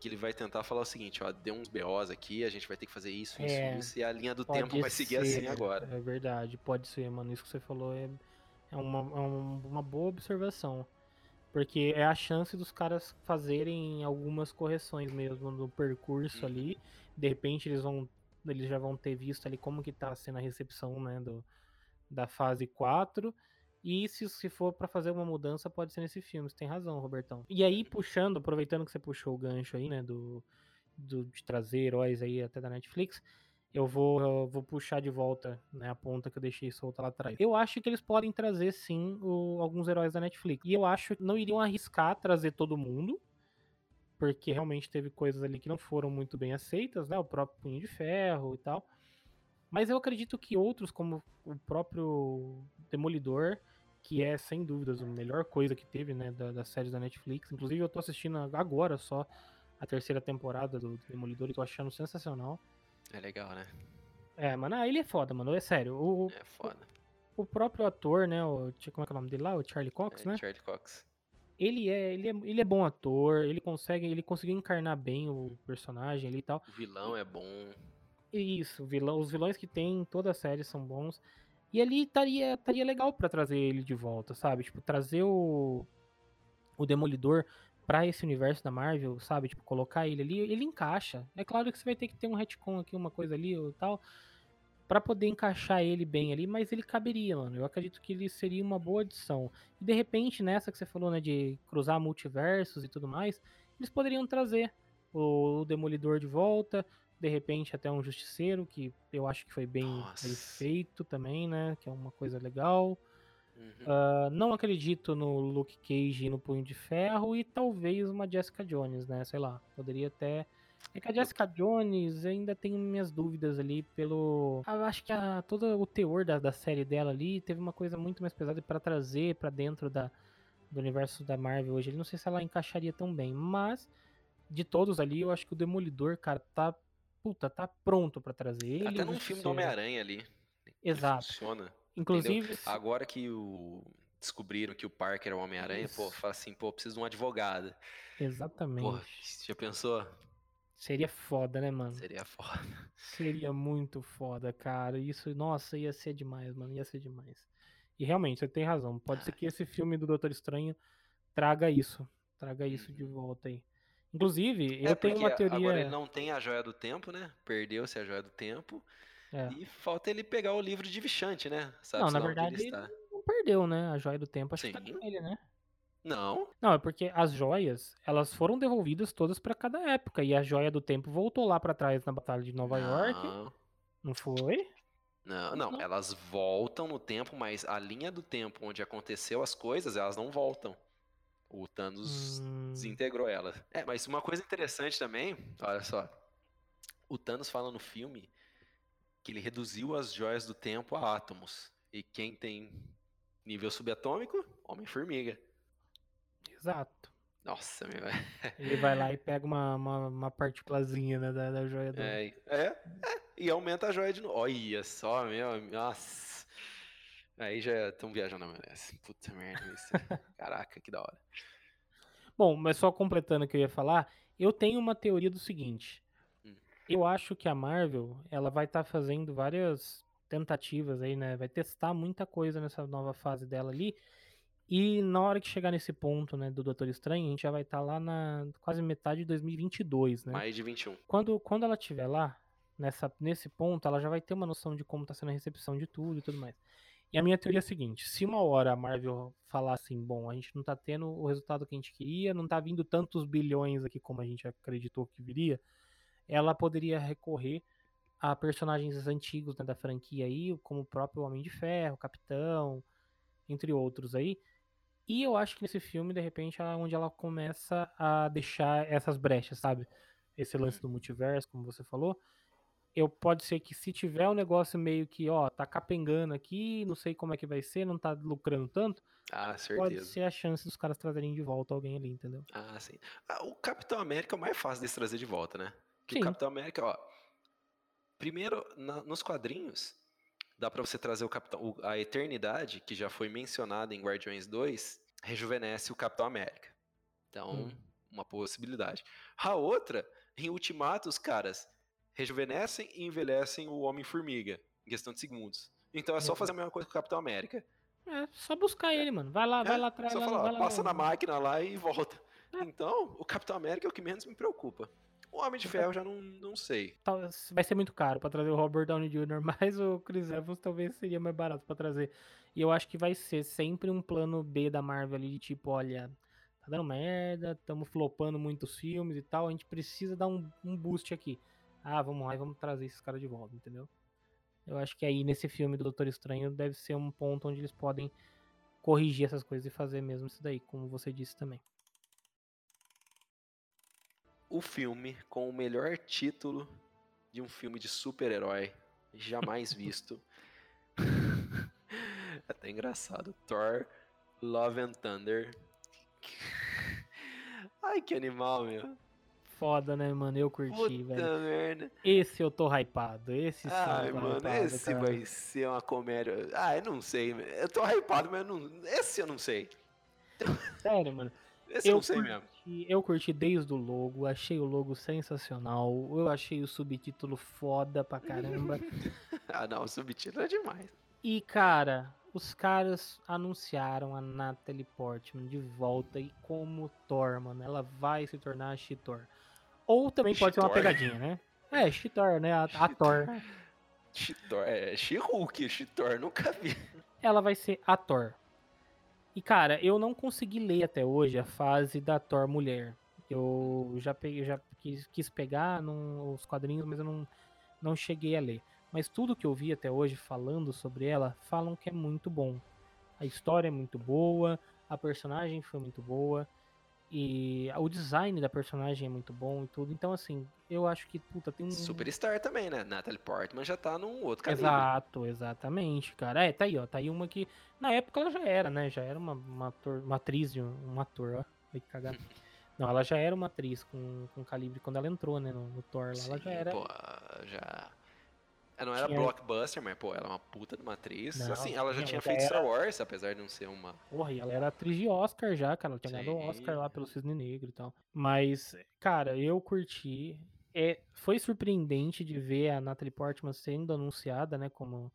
que ele vai tentar falar o seguinte, ó, deu uns BOs aqui, a gente vai ter que fazer isso, isso, É, isso, e a linha do tempo vai seguir ser, assim agora. É verdade, pode ser, mano. Isso que você falou é, é, uma, é um- uma boa observação. Porque é a chance dos caras fazerem algumas correções mesmo no percurso Uhum. ali. De repente eles vão. Eles já vão ter visto ali como que tá sendo a recepção, né, do, da fase 4. E se, se for pra fazer uma mudança, pode ser nesse filme. Você tem razão, Robertão. E aí, puxando, aproveitando que você puxou o gancho aí, né, do, do- de trazer heróis aí até da Netflix, eu vou, eu vou puxar de volta né, a ponta que eu deixei solta lá atrás. Eu acho que eles podem trazer, sim, o- alguns heróis da Netflix. E eu acho que não iriam arriscar trazer todo mundo, porque realmente teve coisas ali que não foram muito bem aceitas, né? O próprio Punho de Ferro e tal. Mas eu acredito que outros, como o próprio Demolidor, que é sem dúvidas a melhor coisa que teve, né, da, da série da Netflix. Inclusive eu tô assistindo agora só a terceira temporada do Demolidor e tô achando sensacional. É legal, né? É, mano, ah, ele é foda, mano, é sério. O, É foda. o próprio ator, né, o, como é que é o nome dele lá? O Charlie Cox, É, né? Charlie Cox. Ele é, ele é, ele é bom ator, ele consegue, ele conseguiu encarnar bem o personagem ali e tal. O vilão é bom. Isso, vilão, os vilões que tem em toda a série são bons. E ali estaria estaria legal pra trazer ele de volta, sabe? Tipo, trazer o o Demolidor pra esse universo da Marvel, sabe? Tipo, colocar ele ali, ele encaixa. É claro que você vai ter que ter um retcon aqui, uma coisa ali ou tal, Pra poder encaixar ele bem ali, mas ele caberia, mano. Eu acredito que ele seria uma boa adição. E de repente, nessa que você falou, né, de cruzar multiversos e tudo mais, eles poderiam trazer o Demolidor de volta, de repente até um Justiceiro, que eu acho que foi bem, Nossa. bem feito também, né, que é uma coisa legal. Uhum. Ah, não acredito no Luke Cage e no Punho de Ferro e talvez uma Jessica Jones, né, sei lá, poderia até É que a Jessica Jones ainda tenho minhas dúvidas ali pelo. Eu acho que a, todo o teor da, da série dela ali teve uma coisa muito mais pesada pra trazer pra dentro da, do universo da Marvel hoje. Não sei se ela encaixaria tão bem, mas de todos ali, eu acho que o Demolidor, cara, tá. Puta, tá pronto pra trazer ele. Até num filme do. Homem-Aranha ali. Exato. Funciona. Inclusive, se- Agora que o descobriram que o Parker é o Homem-Aranha, pô, fala assim, pô, preciso de um advogado. exatamente. Pô, já pensou? Seria foda, né, mano? Seria foda. Seria muito foda, cara. Isso, nossa, ia ser demais, mano. Ia ser demais. E realmente, você tem razão. Pode ser que esse filme do Doutor Estranho traga isso. Traga isso de volta aí. Inclusive, eu é tenho porque uma teoria. agora ele não tem a joia do tempo, né? Perdeu-se a joia do tempo. É. E falta ele pegar o livro de Vichante, né? Sabe Não, na verdade, ele está. Não perdeu, né? A joia do tempo. Acho que tá Sim. com ele, né? Não, Não, é porque as joias, elas foram devolvidas todas pra cada época. E a joia do tempo voltou lá pra trás na Batalha de Nova York. não, Não foi? não, não. Não. Elas voltam no tempo, mas a linha do tempo onde aconteceu as coisas, elas não voltam. O Thanos Hum, desintegrou elas. É, mas uma coisa interessante também, olha só. O Thanos fala no filme que ele reduziu as joias do tempo a átomos. E quem tem nível subatômico? Homem-Formiga. exato. Nossa, meu. Ele vai lá e pega uma, uma, uma partículazinha né, da, da joia do É, é, é, e aumenta a joia de novo. Olha só, meu. Nossa. Aí já estão viajando na maionese. Puta merda, isso. Caraca, que da hora. Bom, mas só completando o que eu ia falar, eu tenho uma teoria do seguinte. Eu acho que a Marvel, ela vai estar fazendo várias tentativas aí, né? Vai testar muita coisa nessa nova fase dela ali. E na hora que chegar nesse ponto, né, do Doutor Estranho, a gente já vai estar lá na quase metade de 2022, né? Mais de 21. Quando, quando ela estiver lá, nessa, nesse ponto, ela já vai ter uma noção de como está sendo a recepção de tudo e tudo mais. E a minha teoria é a seguinte: se uma hora a Marvel falar assim, bom, a gente não tá tendo o resultado que a gente queria, não tá vindo tantos bilhões aqui como a gente acreditou que viria, ela poderia recorrer a personagens antigos né, da franquia aí, como o próprio Homem de Ferro, o Capitão, entre outros aí. E eu acho que nesse filme, de repente, é onde ela começa a deixar essas brechas, sabe? Esse lance do multiverso, como você falou. Eu pode ser que se tiver um negócio meio que, ó, tá capengando aqui, não sei como é que vai ser, não tá lucrando tanto, Ah, pode certeza. ser a chance dos caras trazerem de volta alguém ali, entendeu? Ah, sim. Ah, o Capitão América é o mais fácil de se trazer de volta, né? Porque Sim. o Capitão América, ó. Primeiro, na- nos quadrinhos, dá pra você trazer o Capitão. o- a Eternidade, que já foi mencionada em Guardiões 2, rejuvenesce o Capitão América. Então, Hum. uma possibilidade. A outra, em Ultimato, os caras rejuvenescem e envelhecem o Homem-Formiga, em questão de segundos. Então é só Exato. fazer a mesma coisa com o Capitão América. É só buscar ele, mano. Vai lá, vai É, lá atrás. só vai lá, falar, vai lá, passa vai na lá. máquina lá e volta. É. Então, o Capitão América é o que menos me preocupa. O Homem de Ferro já não, não sei. Vai ser muito caro pra trazer o Robert Downey Jr., mas o Chris Evans talvez seria mais barato pra trazer. E eu acho que vai ser sempre um plano B da Marvel ali, de tipo, olha, tá dando merda, estamos flopando muitos filmes e tal, a gente precisa dar um, um boost aqui. Ah, vamos lá e vamos trazer esses caras de volta, entendeu? Eu acho que aí nesse filme do Doutor Estranho deve ser um ponto onde eles podem corrigir essas coisas e fazer mesmo isso daí, como você disse também. O filme com o melhor título de um filme de super-herói jamais visto. É Até engraçado. Thor, Love and Thunder. Ai, que animal, meu. Foda, né, mano? Eu curti, Puta velho. merda. Esse eu tô hypado. Esse sim Ai, mano, hypado, esse cara. vai ser uma comédia. Ah, eu não sei. Eu tô hypado, mas eu não... esse eu não sei. Sério, mano. Esse eu, Eu não sei curti, mesmo. Eu curti desde o logo, achei o logo sensacional. Eu achei o subtítulo foda pra caramba. Ah, não, o subtítulo é demais. e, cara, os caras anunciaram a Natalie Portman de volta e como Thor, mano. Ela vai se tornar a She-Thor. Ou também pode ser uma pegadinha, né? É, She-Thor, né? A, a. Thor. Chitor, é She-Hulk, Chitor, nunca vi. ela vai ser a Thor. E cara, eu não consegui ler até hoje a fase da Thor mulher. Eu já peguei, já quis, quis pegar num- os quadrinhos, mas eu não, não cheguei a ler. Mas tudo que eu vi até hoje falando sobre ela, falam que é muito bom. A história é muito boa, a personagem foi muito boa. E o design da personagem é muito bom e tudo. Então, assim, eu acho que, puta, tem um. Superstar também, né? Natalie Portman já tá num outro calibre. Exato, exatamente, cara. É, tá aí, ó. Tá aí uma que. Na época ela já era, né? Já era uma, uma, ator, uma atriz, um, ator, ó. Ai, que cagada. Não, ela já era uma atriz com, com calibre quando ela entrou, né? No, no Thor lá. Ela já Sim, era. Pô, já. Ela não era Tinha- blockbuster, mas, pô, ela é uma puta de uma atriz. Não, assim, ela já tinha feito era- Star Wars, apesar de não ser uma. Porra, e ela era atriz de Oscar já, cara. Ela tinha ganhado. Oscar lá pelo Cisne Negro e tal. Mas, cara, eu curti. É, foi surpreendente de ver a Natalie Portman sendo anunciada, né, como,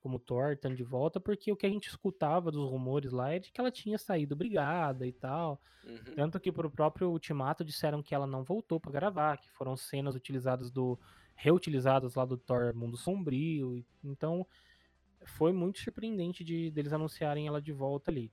como Thor, estando de volta, porque o que a gente escutava dos rumores lá é de que ela tinha saído brigada e tal. Uhum. Tanto que pro próprio Ultimato disseram que ela não voltou pra gravar, que foram cenas utilizadas do. Reutilizadas lá do Thor Mundo Sombrio. Então foi muito surpreendente de deles anunciarem ela de volta ali.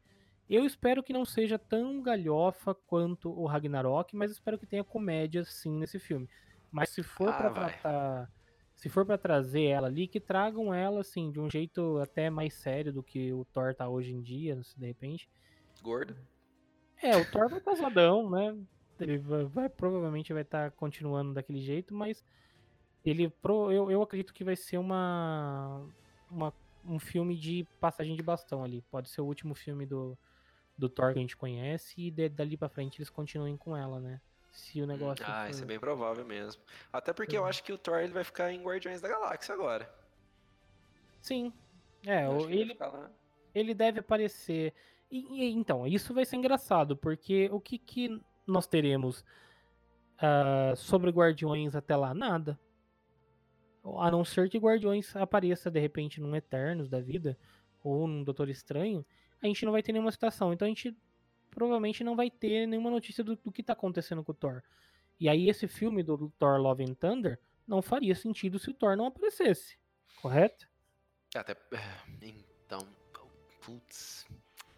Eu espero que não seja tão galhofa quanto o Ragnarok, mas espero que tenha comédia sim nesse filme. Mas se for Ah, pra vai. tratar. Se for pra trazer ela ali, que tragam ela assim, de um jeito até mais sério do que o Thor tá hoje em dia, se de repente. Gordo. É, o Thor vai casadão, né? Ele vai, vai- provavelmente vai estar continuando daquele jeito, mas ele pro- eu, eu acredito que vai ser uma, uma um filme de passagem de bastão ali. Pode ser o último filme do, do Thor que a gente conhece e de- dali pra frente eles continuem com ela, né? Se o negócio Ah, for- isso é bem provável mesmo. Até porque eu Uhum. acho que o Thor ele vai ficar em Guardiões da Galáxia agora. Sim. É, Eu ele ele, deve aparecer. E, e, então, isso vai ser engraçado, porque o que, que nós teremos ah, sobre Guardiões até lá? Nada. A não ser que Guardiões apareça de repente num Eternos da vida, ou num Doutor Estranho, a gente não vai ter nenhuma citação. Então a gente provavelmente não vai ter nenhuma notícia do, do que tá acontecendo com o Thor. E aí esse filme do Thor Love and Thunder não faria sentido se o Thor não aparecesse. Correto? Até. Então. Putz.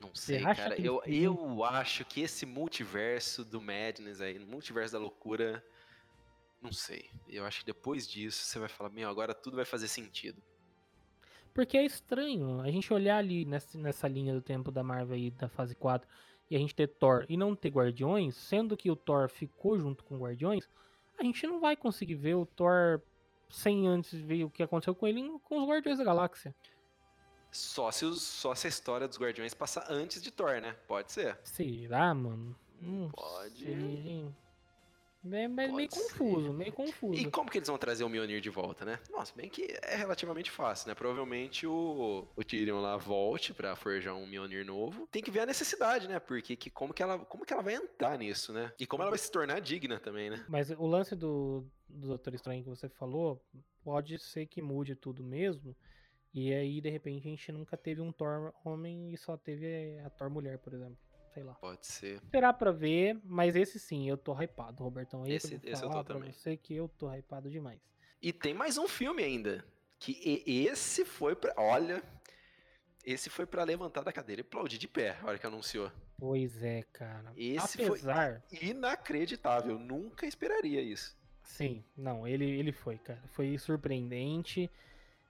Não sei, cara. Eu, eu acho que esse multiverso do Madness aí, multiverso da loucura. Não sei. Eu acho que depois disso você vai falar, meu, agora tudo vai fazer sentido. Porque é estranho a gente olhar ali nessa, nessa linha do tempo da Marvel aí, da fase 4, e a gente ter Thor e não ter Guardiões, sendo que o Thor ficou junto com Guardiões, a gente não vai conseguir ver o Thor sem antes ver o que aconteceu com ele com os Guardiões da Galáxia. Só se, os, só se a história dos Guardiões passar antes de Thor, né? Pode ser. Será, mano? Não Pode. sei. É, mas meio ser. confuso, meio confuso. E como que eles vão trazer o Mjolnir de volta, né? Nossa, bem que é relativamente fácil, né? Provavelmente o, o Tyrion lá volte pra forjar um Mjolnir novo. Tem que ver a necessidade, né? Porque que, como, que ela, como que ela vai entrar nisso, né? E como ela vai se tornar digna também, né? Mas o lance do, do Doutor Estranho que você falou, pode ser que mude tudo mesmo. E aí, de repente, a gente nunca teve um Thor homem e só teve a Thor mulher, por exemplo. Sei lá. Pode ser. Esperar pra ver, mas esse sim, eu tô hypado, Robertão. Esse, eu esse eu tô também. você que eu tô hypado demais. E tem mais um filme ainda. Que esse foi pra. Olha. Esse foi pra levantar da cadeira e aplaudir de pé, a hora que anunciou. Pois é, cara. Esse foi- Apesar, Inacreditável. Nunca esperaria isso. sim, não, ele, ele foi, cara. Foi surpreendente.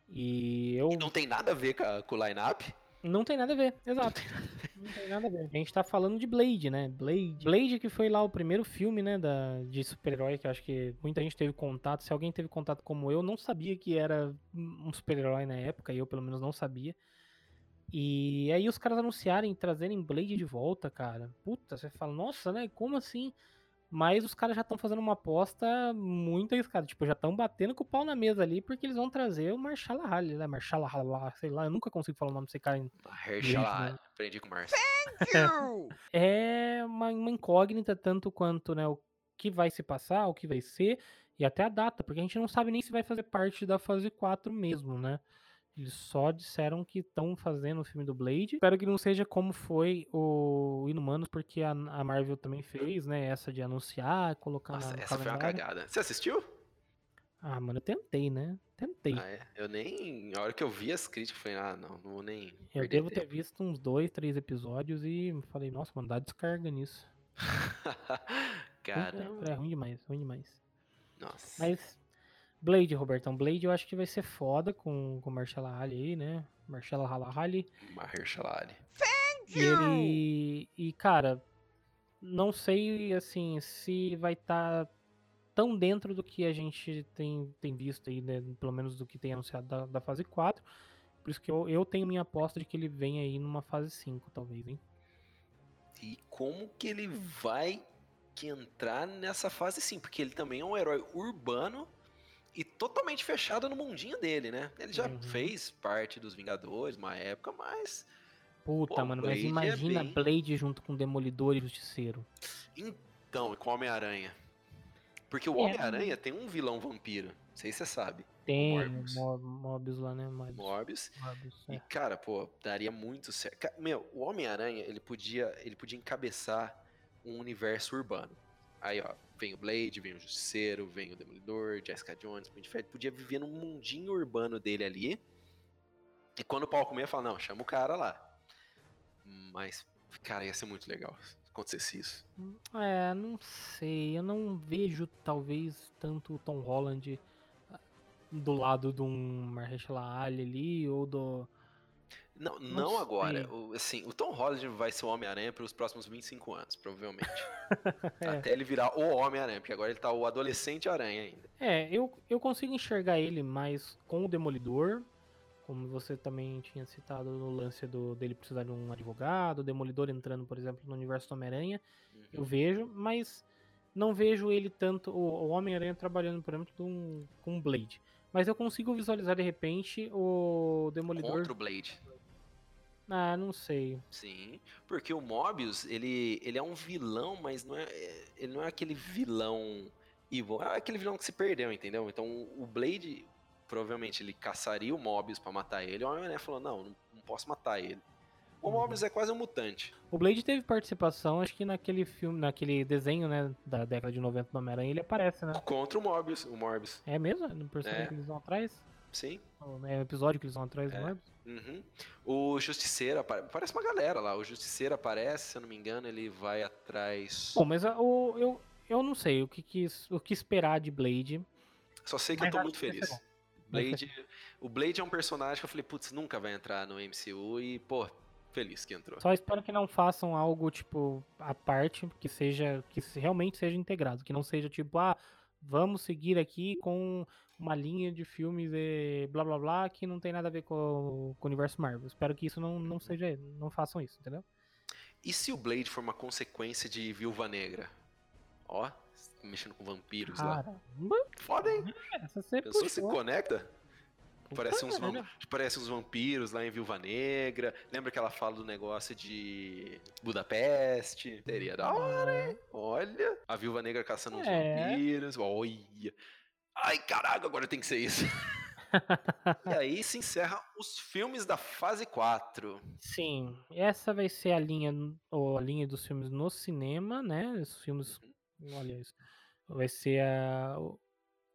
E eu E não tem nada a ver com, a- com o line-up. Não tem nada a ver, exato. Não tem nada a ver. A gente tá falando de Blade, né? Blade. Blade que foi lá o primeiro filme, né, da, de super-herói, que eu acho que muita gente teve contato. Se alguém teve contato como eu, não sabia que era um super-herói na época, eu pelo menos não sabia. E aí os caras anunciarem, trazerem Blade de volta, cara. Puta, você fala, nossa, né? Como assim? Mas os caras já estão fazendo uma aposta muito arriscada. Tipo, já estão batendo com o pau na mesa ali, porque eles vão trazer o Marshall Ali, né? Marshall Ali, sei lá, eu nunca consigo falar o nome desse cara em Hershala, né? aprendi com o Márcio. é uma, uma incógnita tanto quanto né, o que vai se passar, o que vai ser, e até a data, porque a gente não sabe nem se vai fazer parte da fase 4 mesmo, né? Eles só disseram que estão fazendo o filme do Blade. Espero que não seja como foi o Inumanos, porque a, a Marvel também fez, né? Essa de anunciar, colocar Nossa, essa foi uma calendário. cagada. Você assistiu? Ah, mano, eu tentei, né? Tentei. Ah, é. Eu nem. A hora que eu vi as críticas, eu falei, ah, não, não vou nem. eu devo ter tempo. visto uns dois, três episódios e falei, nossa, mano, dá descarga nisso. Caramba. É ruim demais, ruim demais. Nossa. Mas Blade, Robertão, Blade eu acho que vai ser foda com com o Marshall Ali aí, né? Marshall Ali. Mahershala Ali. E ele e cara, não sei, assim, se vai estar tão dentro do que a gente tem, tem visto aí, né? Pelo menos do que tem anunciado da, da fase 4. Por isso que eu, eu tenho minha aposta de que ele vem aí numa fase 5, talvez, hein? E como que ele vai que entrar nessa fase sim, porque ele também é um herói urbano e totalmente fechado no mundinho dele, né? Ele já Uhum. fez parte dos Vingadores uma época, mas Puta, Pô, mano, Blade mas é imagina bem- Blade junto com Demolidor e Justiceiro. então, e com o Homem-Aranha. Porque o É. Homem-Aranha tem um vilão vampiro, não sei se você sabe, Tem Morbius. Lá, né? Mobius. Morbius. Morbius, E é. cara, pô, daria muito certo. Meu, o Homem-Aranha, ele podia, ele podia encabeçar um universo urbano. Aí, ó, vem o Blade, vem o Justiceiro, vem o Demolidor, Jessica Jones, Punho de Ferro, podia viver num mundinho urbano dele ali. E quando o pau comer, fala, não, chama o cara lá. Mas, cara, ia ser muito legal se acontecesse isso. É, não sei. Eu não vejo, talvez, tanto o Tom Holland ah, do lado de um Mahershala Ali ali, ou do... Não, Não não, agora. O, assim, o Tom Holland vai ser o Homem-Aranha pelos próximos 25 anos, provavelmente. É. Até ele virar o Homem-Aranha, porque agora ele tá o adolescente aranha ainda. É, eu, eu consigo enxergar ele mais com o Demolidor, como você também tinha citado no lance do, dele precisar de um advogado, o Demolidor entrando, por exemplo, no universo do Homem-Aranha, eu Uhum. vejo, mas não vejo ele tanto, o, o Homem-Aranha trabalhando, por exemplo, com, com o Blade. Mas eu consigo visualizar de repente o Demolidor. Contra o Blade. Ah, não sei. Sim, porque o Mobius, ele, ele é um vilão, mas não é, é- ele não é aquele vilão evil, é aquele vilão que se perdeu, entendeu? Então o Blade, provavelmente, ele caçaria o Mobius pra matar ele, o Homem-Aranha falou, não, não, não posso matar ele. O Uhum. Mobius é quase um mutante. O Blade teve participação, acho que naquele filme, naquele desenho, né, da década de 90 do Homem-Aranha, ele aparece, né? Contra o Mobius, o Morbius. É mesmo? No personagem É. que eles vão atrás? Sim. Ou É o episódio que eles vão atrás do É. Morbius? Uhum. O Justiceiro, apare- aparece uma galera lá. O Justiceiro aparece, se eu não me engano, ele vai atrás. Bom, mas a- o, eu, eu não sei o que, que, o que esperar de Blade. Só sei que eu Mas tô acho muito feliz. Blade, o Blade é um personagem que eu falei, putz, nunca vai entrar no MCU e, pô, feliz que entrou. Só espero que não façam algo, tipo, à parte, que seja, que realmente seja integrado, que não seja tipo, ah, vamos seguir aqui com uma linha de filmes e blá blá blá que não tem nada a ver com, com o universo Marvel. Espero que isso não, não seja, não façam isso, entendeu? E se o Blade for uma consequência de Viúva Negra? Ó, mexendo com vampiros lá. Caramba, Foda, hein? essa você Pessoa se conecta? Parece uns, parece uns vampiros lá em Viúva Negra. Lembra que ela fala do negócio de Budapeste? Seria da hora, hein? Olha, a Viúva Negra caçando uns É. vampiros. Olha. Ai, caraca, agora tem que ser isso. e aí se encerra os filmes da fase 4. Sim, essa vai ser a linha, ou a linha dos filmes no cinema, né? Os filmes, olha isso, vai ser a,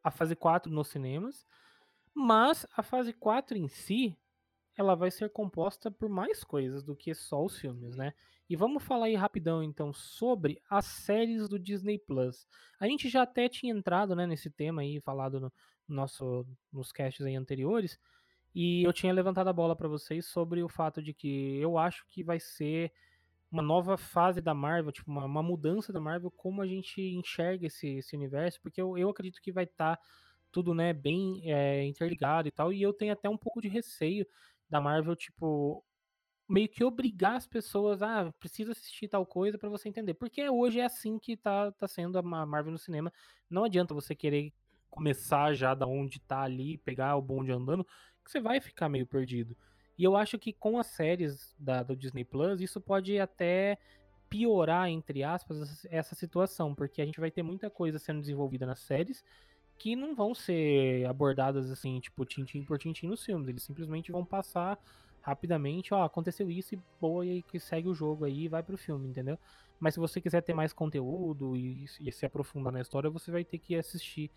a fase 4 nos cinemas, mas a fase 4 em si, ela vai ser composta por mais coisas do que só os filmes, né? E vamos falar aí rapidão então sobre as séries do Disney Plus. A gente já até tinha entrado, né, nesse tema aí, falado no nosso nos casts aí anteriores, e eu tinha levantado a bola para vocês sobre o fato de que eu acho que vai ser uma nova fase da Marvel, tipo, uma, uma mudança da Marvel, como a gente enxerga esse, esse universo, porque eu, eu acredito que vai estar tudo, né, bem é, interligado e tal, e eu tenho até um pouco de receio da Marvel, tipo, meio que obrigar as pessoas a precisa assistir tal coisa para você entender, porque hoje é assim que tá, tá sendo a Ma- Marvel no cinema, não adianta você querer começar já da onde tá ali, pegar o bonde andando, que você vai ficar meio perdido. E eu acho que com as séries da, do Disney Plus, isso pode até piorar, entre aspas, essa situação, porque a gente vai ter muita coisa sendo desenvolvida nas séries que não vão ser abordadas assim, tipo, tintim por tintim nos filmes. Eles simplesmente vão passar rapidamente, ó, aconteceu isso e boa, e que segue o jogo aí e vai pro filme, entendeu? Mas se você quiser ter mais conteúdo e, e se aprofundar na história, você vai ter que assistir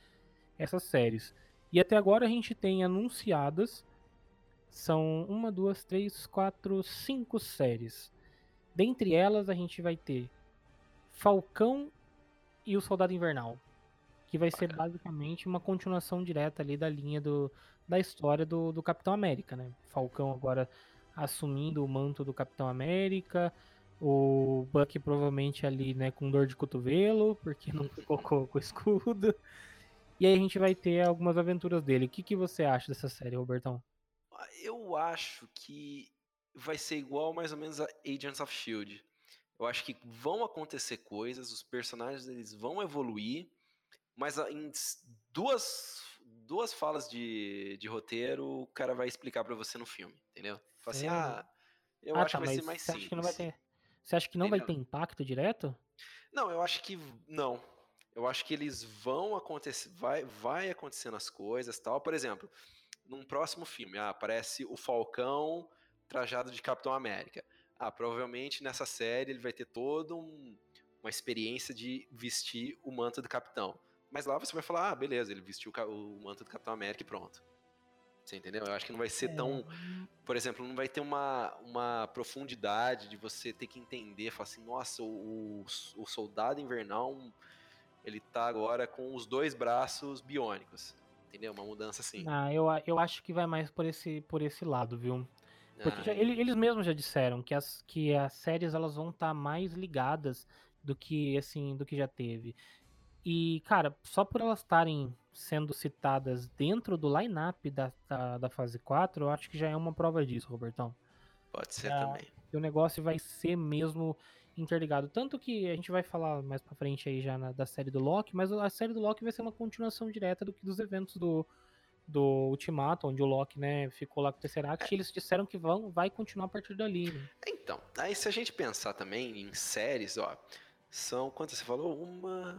essas séries. E até agora a gente tem anunciadas são uma, duas, três, quatro, cinco séries. Dentre elas a gente vai ter Falcão e o Soldado Invernal, que vai ser basicamente uma continuação direta ali da linha do, da história do, do Capitão América, né? Falcão agora assumindo o manto do Capitão América, O Buck provavelmente ali, né, com dor de cotovelo, porque não ficou com, com o escudo. E aí a gente vai ter algumas aventuras dele. O que, que você acha dessa série, Robertão? Eu acho que vai ser igual mais ou menos a Agents of Shield. Eu acho que vão acontecer coisas, os personagens eles vão evoluir, mas em duas, duas falas de, de roteiro o cara vai explicar para você no filme, entendeu? Fala assim, ah, eu ah, acho tá, que vai ser mais você simples. Acha que não vai ter, você acha que não Entendeu? vai ter impacto direto? Não, eu acho que não. Eu acho que eles vão acontecer, vai, vai acontecendo as coisas, tal. Por exemplo, num próximo filme, ah, aparece o Falcão trajado de Capitão América. Ah, provavelmente nessa série ele vai ter toda um, uma experiência de vestir o manto do Capitão. Mas lá você vai falar, ah, beleza, ele vestiu o, manto do Capitão América e pronto. Você entendeu? Eu acho que não vai ser É. tão. Por exemplo, não vai ter uma, uma profundidade de você ter que entender, falar assim, nossa, o, o soldado invernal, ele tá agora com os dois braços biônicos. Entendeu? Uma mudança assim. Ah, eu, eu acho que vai mais por esse, por esse lado, viu? Porque Ah, já- ele- eles mesmos já disseram que as, que as séries elas vão estar mais ligadas do que assim do que já teve. E, cara, só por elas estarem sendo citadas dentro do line-up da, da, da fase 4, eu acho que já é uma prova disso, Robertão. Pode ser Ah, também. E o negócio vai ser mesmo interligado. Tanto que a gente vai falar mais pra frente aí já na- da série do Loki, mas a série do Loki vai ser uma continuação direta do que dos eventos do, do Ultimato, onde o Loki, né, ficou lá com o Tesseract, e eles disseram que vão, vai continuar a partir dali. né? Então, aí se a gente pensar também em séries, ó, são quantas você falou? Uma,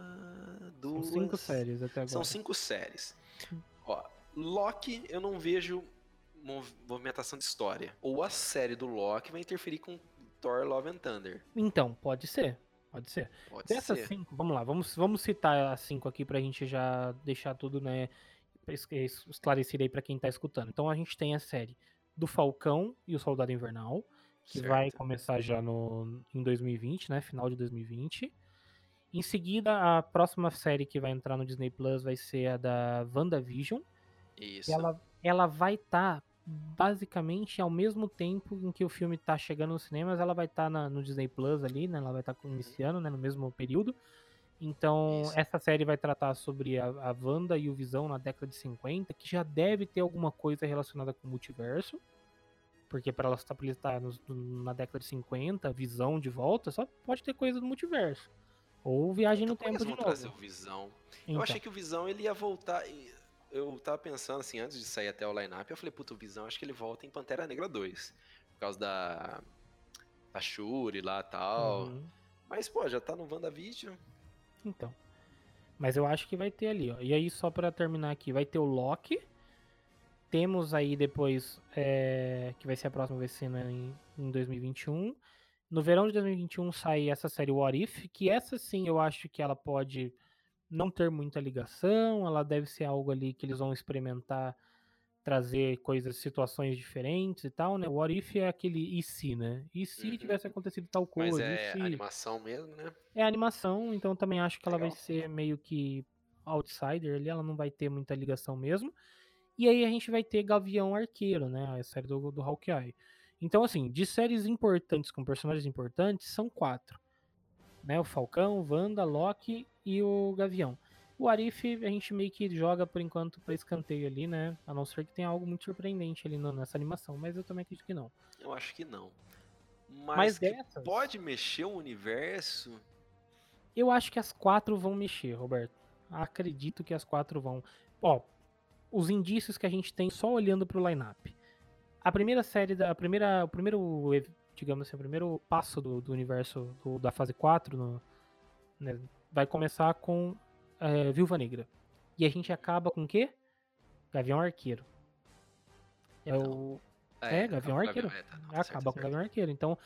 São duas. cinco séries até agora. São cinco séries. Ó, Loki, eu não vejo mov- movimentação de história. Ou a série do Loki vai interferir com Thor Love and Thunder. Então, pode ser. Pode ser. Pode Dessas ser. cinco, vamos lá, vamos, vamos citar as cinco aqui pra gente já deixar tudo, né, es- es- esclarecido aí pra quem tá escutando. Então a gente tem a série do Falcão e o Soldado Invernal, que vai Certo. começar já no, em 2020, né, final de 2020. Em seguida, a próxima série que vai entrar no Disney Plus vai ser a da WandaVision. Isso. Ela, ela vai estar basicamente ao mesmo tempo em que o filme tá chegando nos cinemas, ela vai estar no Disney Plus ali, né? Ela vai estar iniciando, né? No mesmo período. Então, Isso. essa série vai tratar sobre a, a Wanda e o Visão na década de 50, que já deve ter alguma coisa relacionada com o multiverso. Porque para ela estar tá nos- na década de 50, Visão de volta, só pode ter coisa do multiverso. Ou viagem no Então, tempo de vão trazer novo. o Visão? Então, Eu achei que o Visão ele ia voltar. Eu tava pensando assim, antes de sair até o line-up, eu falei, puta, o Visão, acho que ele volta em Pantera Negra 2. Por causa da. Da Shuri lá e tal. uhum. Mas, pô, já tá no WandaVision. Então. Mas eu acho que vai ter ali, ó. E aí, só pra terminar aqui, vai ter o Loki. Temos aí depois, é, que vai ser a próxima, vai ser né, em, em 2021. No verão de 2021 sai essa série What If, que essa sim eu acho que ela pode não ter muita ligação, ela deve ser algo ali que eles vão experimentar, trazer coisas, situações diferentes e tal, né? What If é aquele e se, né? E se Uhum. tivesse acontecido tal Mas coisa? é e se... animação mesmo, né? É animação, então também acho que ela vai Legal. ser meio que outsider ali, ela não vai ter muita ligação mesmo. E aí a gente vai ter Gavião Arqueiro, né? A série do, do Hawkeye. Então, assim, de séries importantes com personagens importantes, são quatro. Né? O Falcão, Wanda, Loki e o Gavião. O Arif a gente meio que joga por enquanto pra escanteio ali, né? A não ser que tenha algo muito surpreendente ali nessa animação, mas eu também acredito que não. Eu acho que não. Mas Mas, que dessas- pode mexer o universo. Eu acho que as quatro vão mexer, Roberto. Acredito que as quatro vão. Ó, os indícios que a gente tem só olhando pro line-up. A primeira série, da, a primeira, o primeiro, digamos assim, o primeiro passo do, do universo do- da fase 4 no- né, vai começar com é, Viúva Negra. E a gente acaba com o quê? Gavião Arqueiro. É o, É, Gavião acaba Arqueiro. é, tá, não, acaba certo, com o certo. Gavião Arqueiro. Então,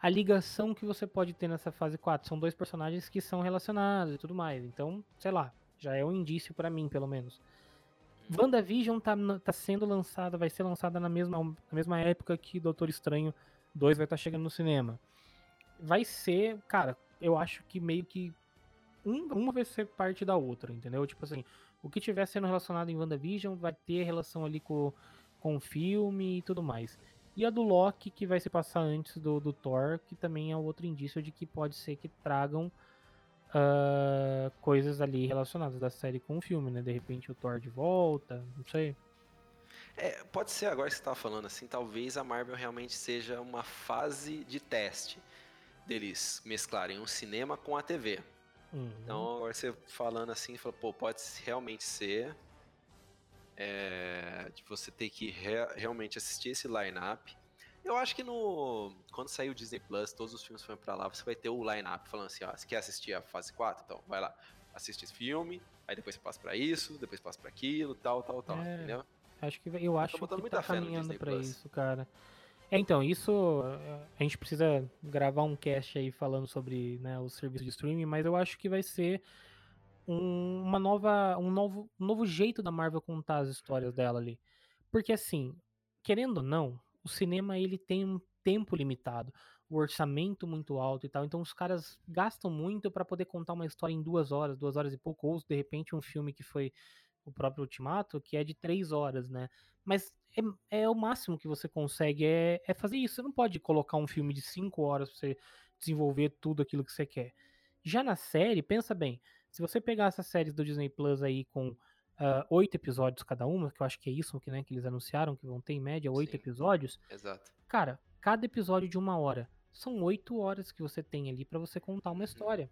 a ligação que você pode ter nessa fase 4 são dois personagens que são relacionados e tudo mais. Então, sei lá, já é um indício pra mim, pelo menos. WandaVision tá, tá sendo lançada, vai ser lançada na mesma, na mesma época que Doutor Estranho 2 vai estar chegando no cinema. Vai ser, cara, eu acho que meio que um- uma vai ser parte da outra, entendeu? Tipo assim, o que tiver sendo relacionado em WandaVision vai ter relação ali com, com o filme e tudo mais. E a do Loki, que vai se passar antes do, do Thor, que também é outro indício de que pode ser que tragam uh, coisas ali relacionadas da série com o filme, né? De repente o Thor de volta, não sei. É, pode ser agora que você tá falando assim, talvez a Marvel realmente seja uma fase de teste deles mesclarem o cinema com a TV. Uhum. Então, agora você falando assim, fala, pô, pode realmente ser é, de você ter que re realmente assistir esse line-up. Eu acho que no quando sair o Disney Plus, todos os filmes foram para lá, você vai ter o line-up falando assim, ó, você quer assistir a fase 4? Então, vai lá, assiste esse filme, aí depois você passa para isso, depois passa para aquilo, tal, tal, tal, É. entendeu? Acho que eu acho botando que tá caminhando Plus. isso, cara. É, então, isso a gente precisa gravar um cast aí falando sobre né, o serviço de streaming, mas eu acho que vai ser um, uma nova, um novo, um novo jeito da Marvel contar as histórias dela ali. Porque assim, querendo ou não, o cinema ele tem um tempo limitado, o orçamento muito alto e tal, então os caras gastam muito pra poder contar uma história em duas horas, duas horas e pouco, ou de repente um filme que foi o próprio Ultimato, que é de três horas, né? Mas é, é o máximo que você consegue é, é fazer isso. Você não pode colocar um filme de cinco horas pra você desenvolver tudo aquilo que você quer. Já na série, pensa bem, se você pegar essas séries do Disney Plus aí com ah, oito episódios cada uma, que eu acho que é isso que, né, que eles anunciaram, que vão ter em média oito episódios, Exato. cara, cada episódio de uma hora. São oito horas que você tem ali pra você contar uma Uhum. história.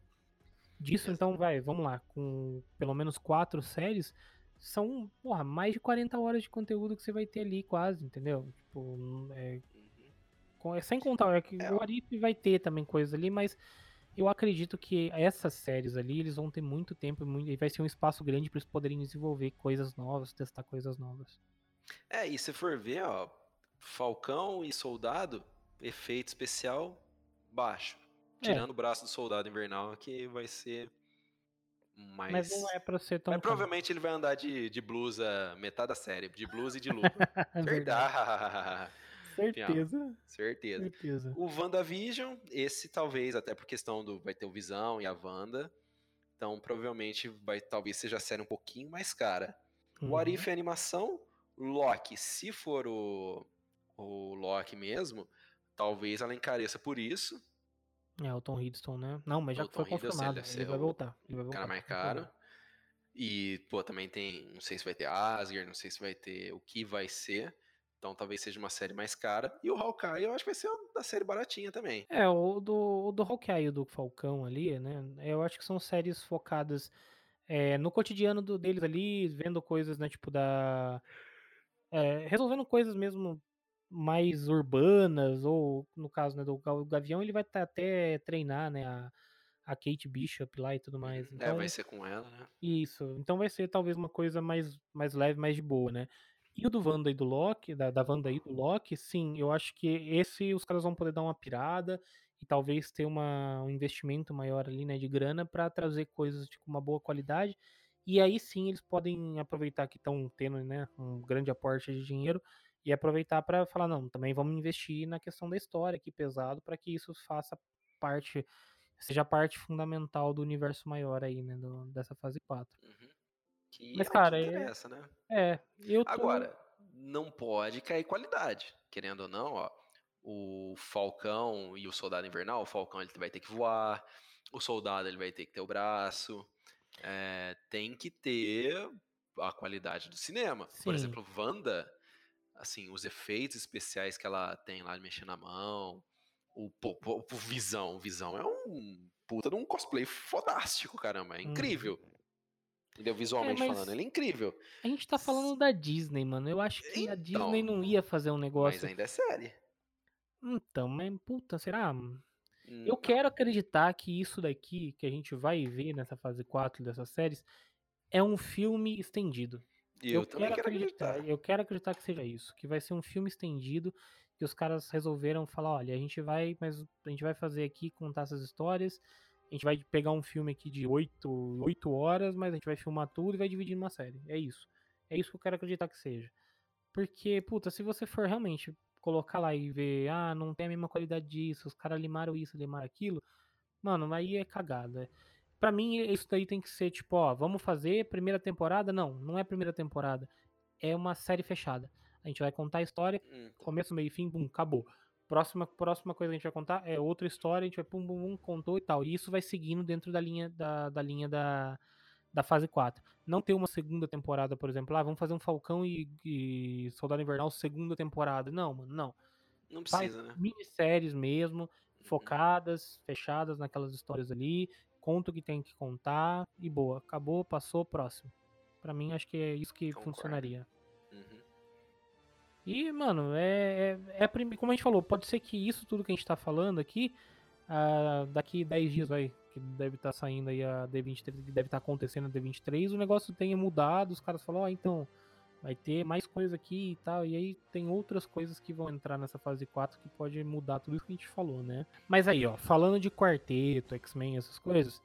Disso, Exato. então, vai, vamos lá, com pelo menos quatro séries, são, porra, mais de 40 horas de conteúdo que você vai ter ali, quase, entendeu? Tipo, é, Uhum. com- é sem contar, é que É, o. Arif vai ter também coisas ali, mas eu acredito que essas séries ali, eles vão ter muito tempo e muito- e vai ser um espaço grande para eles poderem desenvolver coisas novas, testar coisas novas. É, e se for ver, ó, Falcão e Soldado, efeito especial baixo. É. Tirando o braço do Soldado Invernal, que vai ser mais... Mas não é pra ser tão. Mas provavelmente ele vai andar de, de blusa, metade da série, de blusa e de luva. É verdade. Verdade. Certeza. Certeza. Certeza. O WandaVision, esse talvez, até por questão do. Vai ter o Visão e a Wanda. Então provavelmente vai talvez seja a série um pouquinho mais cara. O Uhum. Arif é animação. Loki, se for o, o Loki mesmo, talvez ela encareça por isso. É, o Tom Hiddleston, né? Não, mas já O foi Tom Hiddleston, confirmado. ele deve Ele vai o voltar. Ele vai voltar. Cara mais caro. E, pô, também tem. Não sei se vai ter Asgard, não sei se vai ter o que vai ser. Então talvez seja uma série mais cara. E o Hawkeye eu acho que vai ser uma da série baratinha também. É, o do, o do Hawkeye e o do Falcão ali, né? Eu acho que são séries focadas é, no cotidiano do- deles ali, vendo coisas, né? Tipo, da. é, resolvendo coisas mesmo mais urbanas, ou no caso né, do Gavião, ele vai tá- até treinar, né? A, a Kate Bishop lá e tudo mais. é, Então, vai ser com ela, né? Isso. Então vai ser talvez uma coisa mais, mais leve, mais de boa, né? E o do Wanda e do Loki, da, da Wanda e do Loki, sim, eu acho que esse os caras vão poder dar uma pirada e talvez ter uma, um investimento maior ali, né, de grana pra trazer coisas de uma boa qualidade. E aí sim eles podem aproveitar que estão tendo, né, um grande aporte de dinheiro e aproveitar pra falar, não, também vamos investir na questão da história aqui pesado pra que isso faça parte, seja parte fundamental do universo maior aí, né, do- dessa fase 4. Uhum. Que Mas, é o cara, que é- interessa, né? É, eu tô... Agora, não pode cair qualidade. Querendo ou não, ó, o Falcão e o Soldado Invernal, o Falcão ele vai ter que voar, o Soldado ele vai ter que ter o braço, é, tem que ter a qualidade do cinema. Por Sim. exemplo, Wanda, assim, os efeitos especiais que ela tem lá de mexer na mão, o, pô, o Visão, o Visão é um puta de um cosplay fodástico, caramba, é Uhum. incrível. Entendeu? Visualmente mas- falando, ele é incrível. A gente tá falando da Disney, mano. Eu acho que a Então, Disney não ia fazer um Mas negócio. ainda é série. Então, mas puta, será? Hum, Eu quero acreditar que isso daqui que a gente vai ver nessa fase 4 dessas séries é um filme estendido. Eu, também quero acreditar. Eu quero acreditar que seja isso, que vai ser um filme estendido que os caras resolveram falar, olha, a gente vai, mas a gente vai fazer aqui contar essas histórias. A gente vai pegar um filme aqui de 8, 8 horas, mas a gente vai filmar tudo e vai dividir numa série. É isso. É isso que eu quero acreditar que seja. Porque, puta, se você for realmente colocar lá e ver, ah, não tem a mesma qualidade disso, os caras limaram isso, limaram aquilo, mano, aí é cagada. Pra mim, isso daí tem que ser tipo, ó, vamos fazer primeira temporada? Não, não é primeira temporada. É uma série fechada. A gente vai contar a história, Hum, começo, meio e fim, bum, acabou. Próxima, próxima coisa que a gente vai contar é outra história, a gente vai pum, bum, bum, contou e tal. E isso vai seguindo dentro da linha da, da linha da, da fase 4. Não ter uma segunda temporada, por exemplo, ah, vamos fazer um Falcão e, e Soldado Invernal segunda temporada. Não, mano, não. não Faz precisa, né? minisséries mesmo, focadas, fechadas naquelas histórias ali, conta o que tem que contar e boa. Acabou, passou, próximo. Pra mim, acho que é isso que Concordo. funcionaria. E, mano, é, é, é a prime- como a gente falou, pode ser que isso tudo que a gente tá falando aqui, ah, daqui 10 dias aí, que deve estar saindo aí a D23, que deve estar acontecendo a D23, o negócio tenha mudado, os caras falam, ó, então, vai ter mais coisa aqui e tal, e aí tem outras coisas que vão entrar nessa fase 4 que pode mudar tudo isso que a gente falou, né? Mas aí, ó, falando de quarteto, X-Men, essas coisas,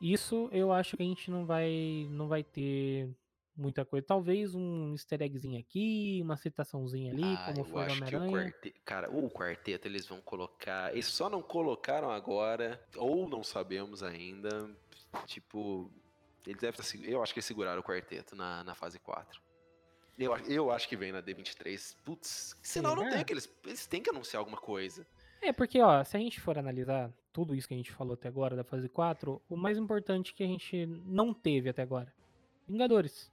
isso eu acho que a gente não vai, não vai ter muita coisa. Talvez um easter eggzinho aqui, uma citaçãozinha ali, Ah, como foi que o quarteto. Cara, o quarteto eles vão colocar. Eles só não colocaram agora, ou não sabemos ainda. Tipo, eles devem estar. Eu acho que eles seguraram o quarteto na, na fase 4. Eu, eu acho que vem na D23. Putz, senão não tem aqueles. Eles têm que anunciar alguma coisa. É, porque, ó, se a gente for analisar tudo isso que a gente falou até agora da fase 4, o mais importante que a gente não teve até agora: Vingadores.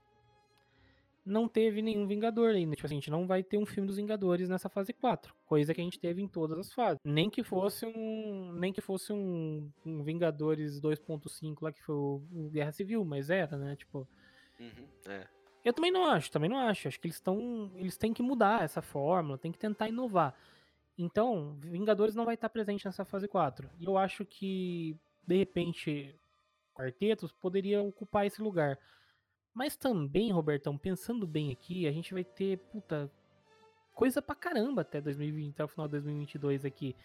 Não teve nenhum Vingador ainda. Tipo assim, a gente não vai ter um filme dos Vingadores nessa fase 4. Coisa que a gente teve em todas as fases. Nem que fosse um. Nem que fosse um, um Vingadores 2.5 lá, que foi o, o Guerra Civil, mas era, né? Tipo. Uhum, é. Eu também não acho, também não acho. Acho que eles estão. Eles têm que mudar essa fórmula, tem que tentar inovar. Então, Vingadores não vai estar presente nessa fase 4. E eu acho que, de repente, Quartetos poderia ocupar esse lugar. Mas também, Robertão, pensando bem aqui, a gente vai ter, puta, coisa pra caramba até 2020, até o final de 2022 aqui.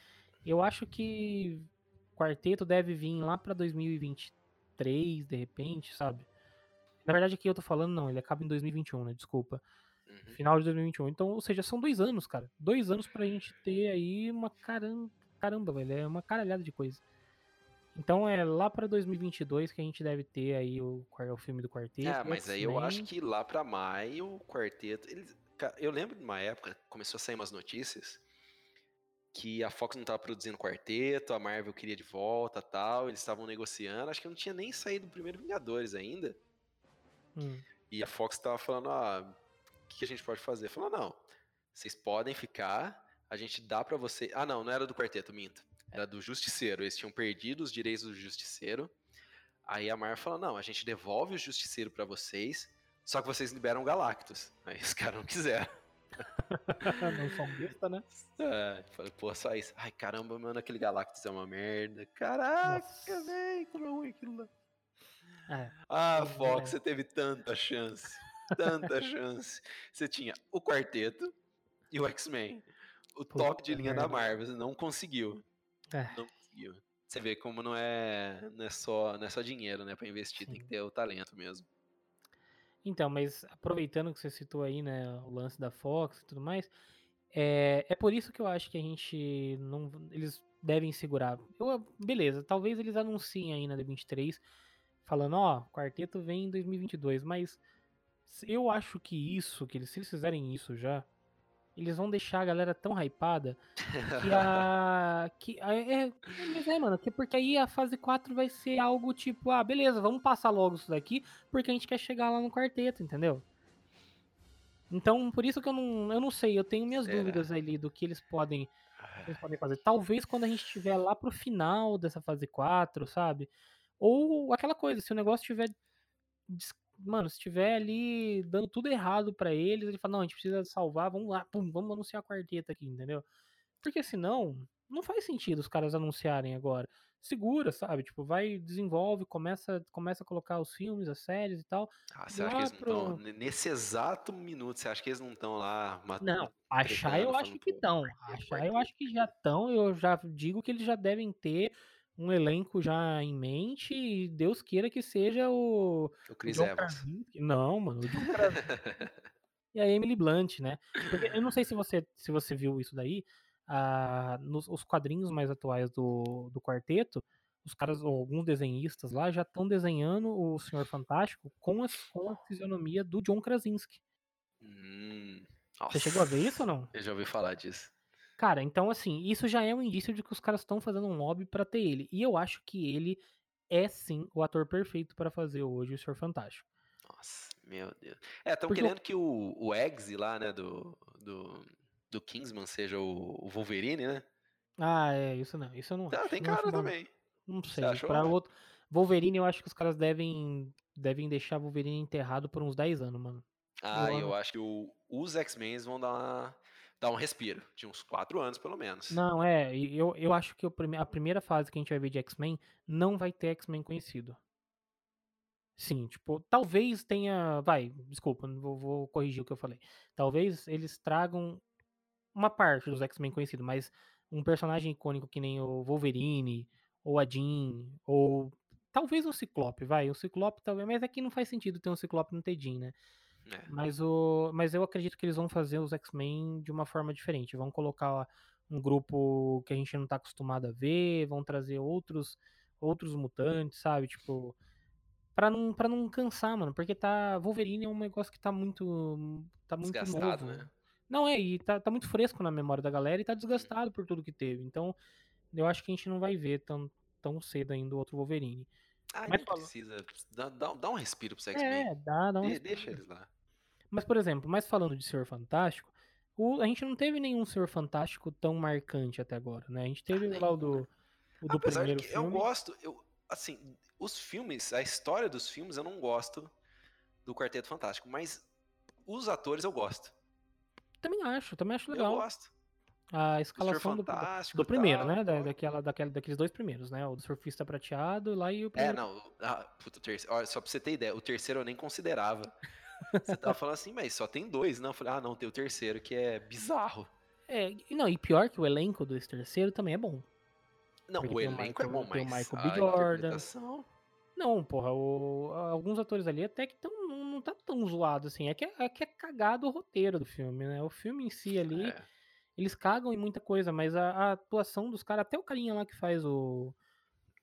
Eu acho que Quarteto deve vir lá pra 2023, de repente, sabe? Na verdade, aqui eu tô falando, não, ele acaba em 2021, né? Desculpa. Uhum. Final de 2021. Então, ou seja, são dois anos, cara. Dois anos pra gente ter aí uma caramba, caramba, velho. É uma caralhada de coisa. Então é lá pra 2022 que a gente deve ter aí o, é o filme do quarteto. Ah, mas aí eu acho que lá pra maio o quarteto. Eles, eu lembro de uma época, começou a sair umas notícias que a Fox não tava produzindo quarteto, a Marvel queria de volta tal, eles estavam negociando. Acho que não tinha nem saído o primeiro Vingadores ainda. Hum. E a Fox tava falando, ah, o que a gente pode fazer? Falou, não, vocês podem ficar, a gente dá pra você. Ah, não, não era do quarteto, minto. Era do Justiceiro. Eles tinham perdido os direitos do Justiceiro. Aí a Marvel falou, não, a gente devolve o Justiceiro pra vocês, só que vocês liberam o Galactus. Aí os caras não quiseram. não são besta, né? É, falei, pô, só isso. Ai, caramba, mano, aquele Galactus é uma merda. Caraca, velho, como é ruim aquilo lá. É. Ah, Pois Fox, é. você teve tanta chance. Tanta chance. Você tinha o quarteto e o X-Men. O Puta top de linha da merda. Marvel. Você não conseguiu. É. Não conseguiu. Você vê como não é, não é, só, não é só dinheiro, né? Pra investir, tem Sim. que ter o talento mesmo. Então, mas aproveitando que você citou aí, né, o lance da Fox e tudo mais, é, é por isso que eu acho que a gente não. Eles devem segurar. Eu, beleza, talvez eles anunciem aí na D23, falando, ó, quarteto vem em 2022, mas eu acho que isso, que eles, se eles fizerem isso já, eles vão deixar a galera tão hypada que a. Que, a- é, mas é, mano, que porque aí a fase 4 vai ser algo tipo, ah, beleza, vamos passar logo isso daqui, porque a gente quer chegar lá no quarteto, entendeu? Então, por isso que eu não, eu não sei, eu tenho minhas Será? dúvidas ali do que eles podem, que eles podem fazer. Talvez quando a gente estiver lá pro final dessa fase 4, sabe? Ou aquela coisa, se o negócio tiver. Mano, se tiver ali dando tudo errado pra eles, ele fala, não, a gente precisa salvar, vamos lá, pum, vamos anunciar a quarteta aqui, entendeu? Porque senão, não faz sentido os caras anunciarem agora. Segura, sabe? Tipo, vai, desenvolve, começa, começa a colocar os filmes, as séries e tal. Ah, você acha que eles não estão. pro- Nesse exato minuto, você acha que eles não estão lá mat- Não, achar eu acho que estão. quarteto, Achar eu acho que já estão. Eu já digo que eles já devem ter um elenco já em mente e Deus queira que seja o, O o Chris John Evans. Krasinski. Não, mano, o e a Emily Blunt, né? Porque eu não sei se você, se você viu isso daí, ah, nos os quadrinhos mais atuais do, do quarteto, os caras, ou alguns desenhistas lá, já estão desenhando o Senhor Fantástico com a, com a fisionomia do John Krasinski. Hum, Você chegou a ver isso ou não? Eu já ouvi falar disso. Cara, então assim, isso já é um indício de que os caras estão fazendo um lobby pra ter ele. E eu acho que ele é sim o ator perfeito pra fazer hoje o Senhor Fantástico. Nossa, meu Deus. É, estão Porque querendo que o, o Eggsy lá, né, do, do, do Kingsman seja o, o Wolverine, né? Ah, é, isso não, isso eu não Tá, acho. tem não cara não. também. Não sei. outro... Wolverine, eu acho que os caras devem, devem deixar Wolverine enterrado por uns 10 anos, mano. Ah, Eu eu acho que o- os X-Men vão dar, uma- dar um respiro. De uns quatro anos, pelo menos. Não, é, eu, eu acho que a primeira fase que a gente vai ver de X-Men não vai ter X-Men conhecido. Sim, tipo, talvez tenha. Vai, desculpa, vou, vou corrigir o que eu falei. Talvez eles tragam uma parte dos X-Men conhecidos, mas um personagem icônico que nem o Wolverine, ou a Jean, ou talvez um Ciclope, vai. O Ciclope talvez, mas aqui não faz sentido ter um Ciclope no Jean, né? É. Mas, o, mas eu acredito que eles vão fazer os X-Men de uma forma diferente. Vão colocar um grupo que a gente não tá acostumado a ver, vão trazer outros outros mutantes, sabe? Tipo, pra não, pra não cansar, mano. Porque tá. Wolverine é um negócio que tá muito. tá muito Desgastado, novo. né? Não, é, e tá, tá muito fresco na memória da galera e tá desgastado por tudo que teve. Então, eu acho que a gente não vai ver tão, tão cedo ainda o outro Wolverine. Ah, Mas precisa. Dá, dá, dá um respiro pros X-Men. É, dá, dá um De- respiro. deixa eles lá. Mas, por exemplo, mas falando de Senhor Fantástico, o- a gente não teve nenhum Senhor Fantástico tão marcante até agora, né? A gente teve nem lá o do, o do Apesar primeiro que eu filme. gosto, eu, assim, os filmes, a história dos filmes eu não gosto do Quarteto Fantástico, mas os atores eu gosto. Também acho, também acho Eu legal. gosto. A O Senhor escalação do, do primeiro, tal, né? Da, eu daquela, daquela, daqueles dois primeiros, né? O do surfista prateado lá e o É, primeiro. não. Ah, puta, o terceiro, olha, só pra você ter ideia, o terceiro eu nem considerava. Você tava falando assim, mas só tem dois, não? Eu falei, ah, não, tem o terceiro, que é bizarro. É, e não, e pior que o elenco desse terceiro também é bom. Não, Porque o tem o elenco é Michael- bom, tem o mas Michael B. Jordan. Não, porra, o- alguns atores ali até que tão, não, não tá tão zoado assim. É que é, é que é cagado o roteiro do filme, né? O filme em si ali, É, eles cagam em muita coisa, mas a, a atuação dos caras, até o carinha lá que faz o,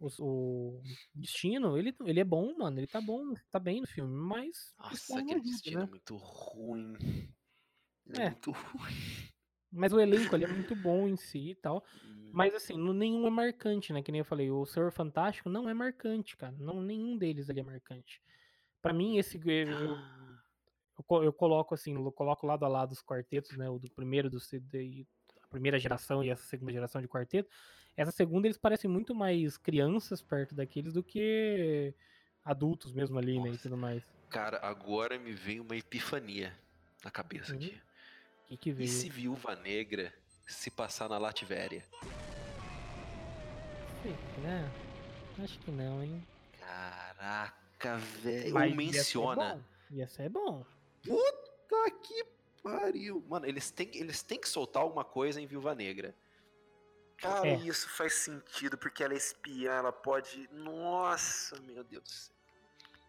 o, o Destino, ele, ele é bom, mano. Ele tá bom, tá bem no filme, mas. Nossa, aquele destino né? é muito ruim. É, É. muito ruim. Mas o elenco ali é muito bom em si e tal. Hum, Mas assim, nenhum é marcante, né? Que nem eu falei, o Senhor Fantástico não é marcante, cara. Não, nenhum deles ali é marcante. Pra mim, esse. Eu, eu, co- eu coloco assim, eu coloco lado a lado os quartetos, né? O do primeiro, do CD, a primeira geração e essa segunda geração de quarteto. Essa segunda, eles parecem muito mais crianças perto daqueles do que adultos mesmo ali, né? E Nossa. tudo mais. Cara, agora me veio uma epifania na cabeça Uhum. aqui. O que, que E se Viúva Negra se passar na Lativéria? É, acho que não, hein? Caraca, velho. Ser menciona. Ia ser bom. Puta que pariu. Mano, eles têm, eles têm que soltar alguma coisa em Viúva Negra. Cara, É. isso faz sentido, porque ela é espiã, ela pode. Nossa, meu Deus do céu.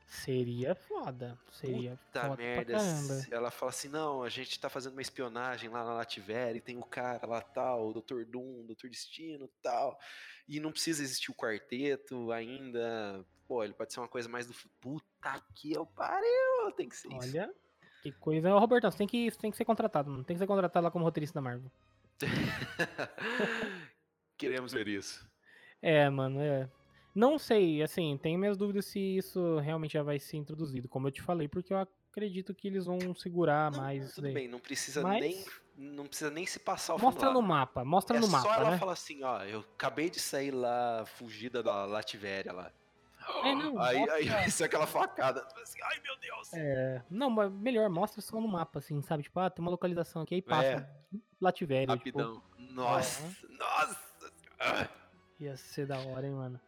Seria foda. Seria Puta foda merda. Ela fala assim: não, a gente tá fazendo uma espionagem lá na Lativéria e tem o cara lá tal, o Dr. Doom, o Dr. Destino tal. E não precisa existir o quarteto ainda. Pô, ele pode ser uma coisa mais do. Puta que eu pariu! Tem que ser isso. Olha, que coisa. Ô, Robertão, você tem que, você tem que ser contratado, mano. Tem que ser contratado lá como roteirista da Marvel. Queremos ver isso. É, mano, é. Não sei, assim, tenho minhas dúvidas se isso realmente já vai ser introduzido, como eu te falei, porque eu acredito que eles vão segurar Não, mais isso tudo daí. bem, não precisa Mas- nem. Não precisa nem se passar o Mostra no mapa, mostra é no só mapa, ela né? falar assim, ó, eu acabei de sair lá, fugida da Lativéria lá. É, não, aí, mostra- aí vai ser aquela facada. Assim, Ai, meu Deus. É, não, mas melhor, mostra só no mapa, assim, sabe? Tipo, ah, tem uma localização aqui, aí passa. É. Lativério, tipo, Rapidão. Nossa, nossa. Ia ser da hora, hein, mano.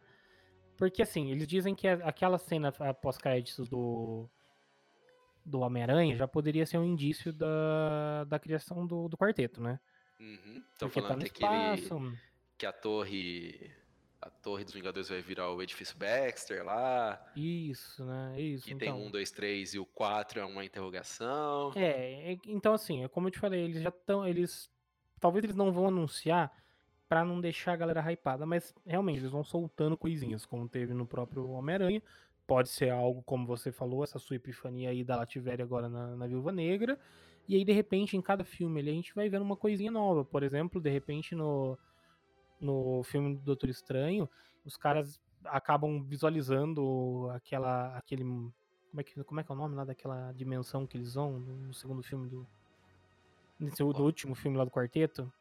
Porque, assim, eles dizem que aquela cena pós-créditos do do Homem-Aranha já poderia ser um indício da, da criação do, do quarteto, né? Uhum. Estão tá falando no que, espaço. que a torre. A torre dos Vingadores vai virar o edifício Baxter lá. Isso, né? Isso. Que então. tem um, dois, três e o quatro é uma interrogação. É, é, então assim, é como eu te falei, eles já estão, eles talvez eles não vão anunciar pra não deixar a galera hypada, mas realmente eles vão soltando coisinhas, como teve no próprio Homem-Aranha. Pode ser algo como você falou, essa sua epifania aí da Lativéria agora na, na Viúva Negra. E aí, de repente, em cada filme ali, a gente vai vendo uma coisinha nova. Por exemplo, de repente, no, no filme do Doutor Estranho, os caras acabam visualizando aquela. aquele. Como é, que, como é que é o nome lá daquela dimensão que eles vão no segundo filme do. Nesse, do último filme lá do quarteto?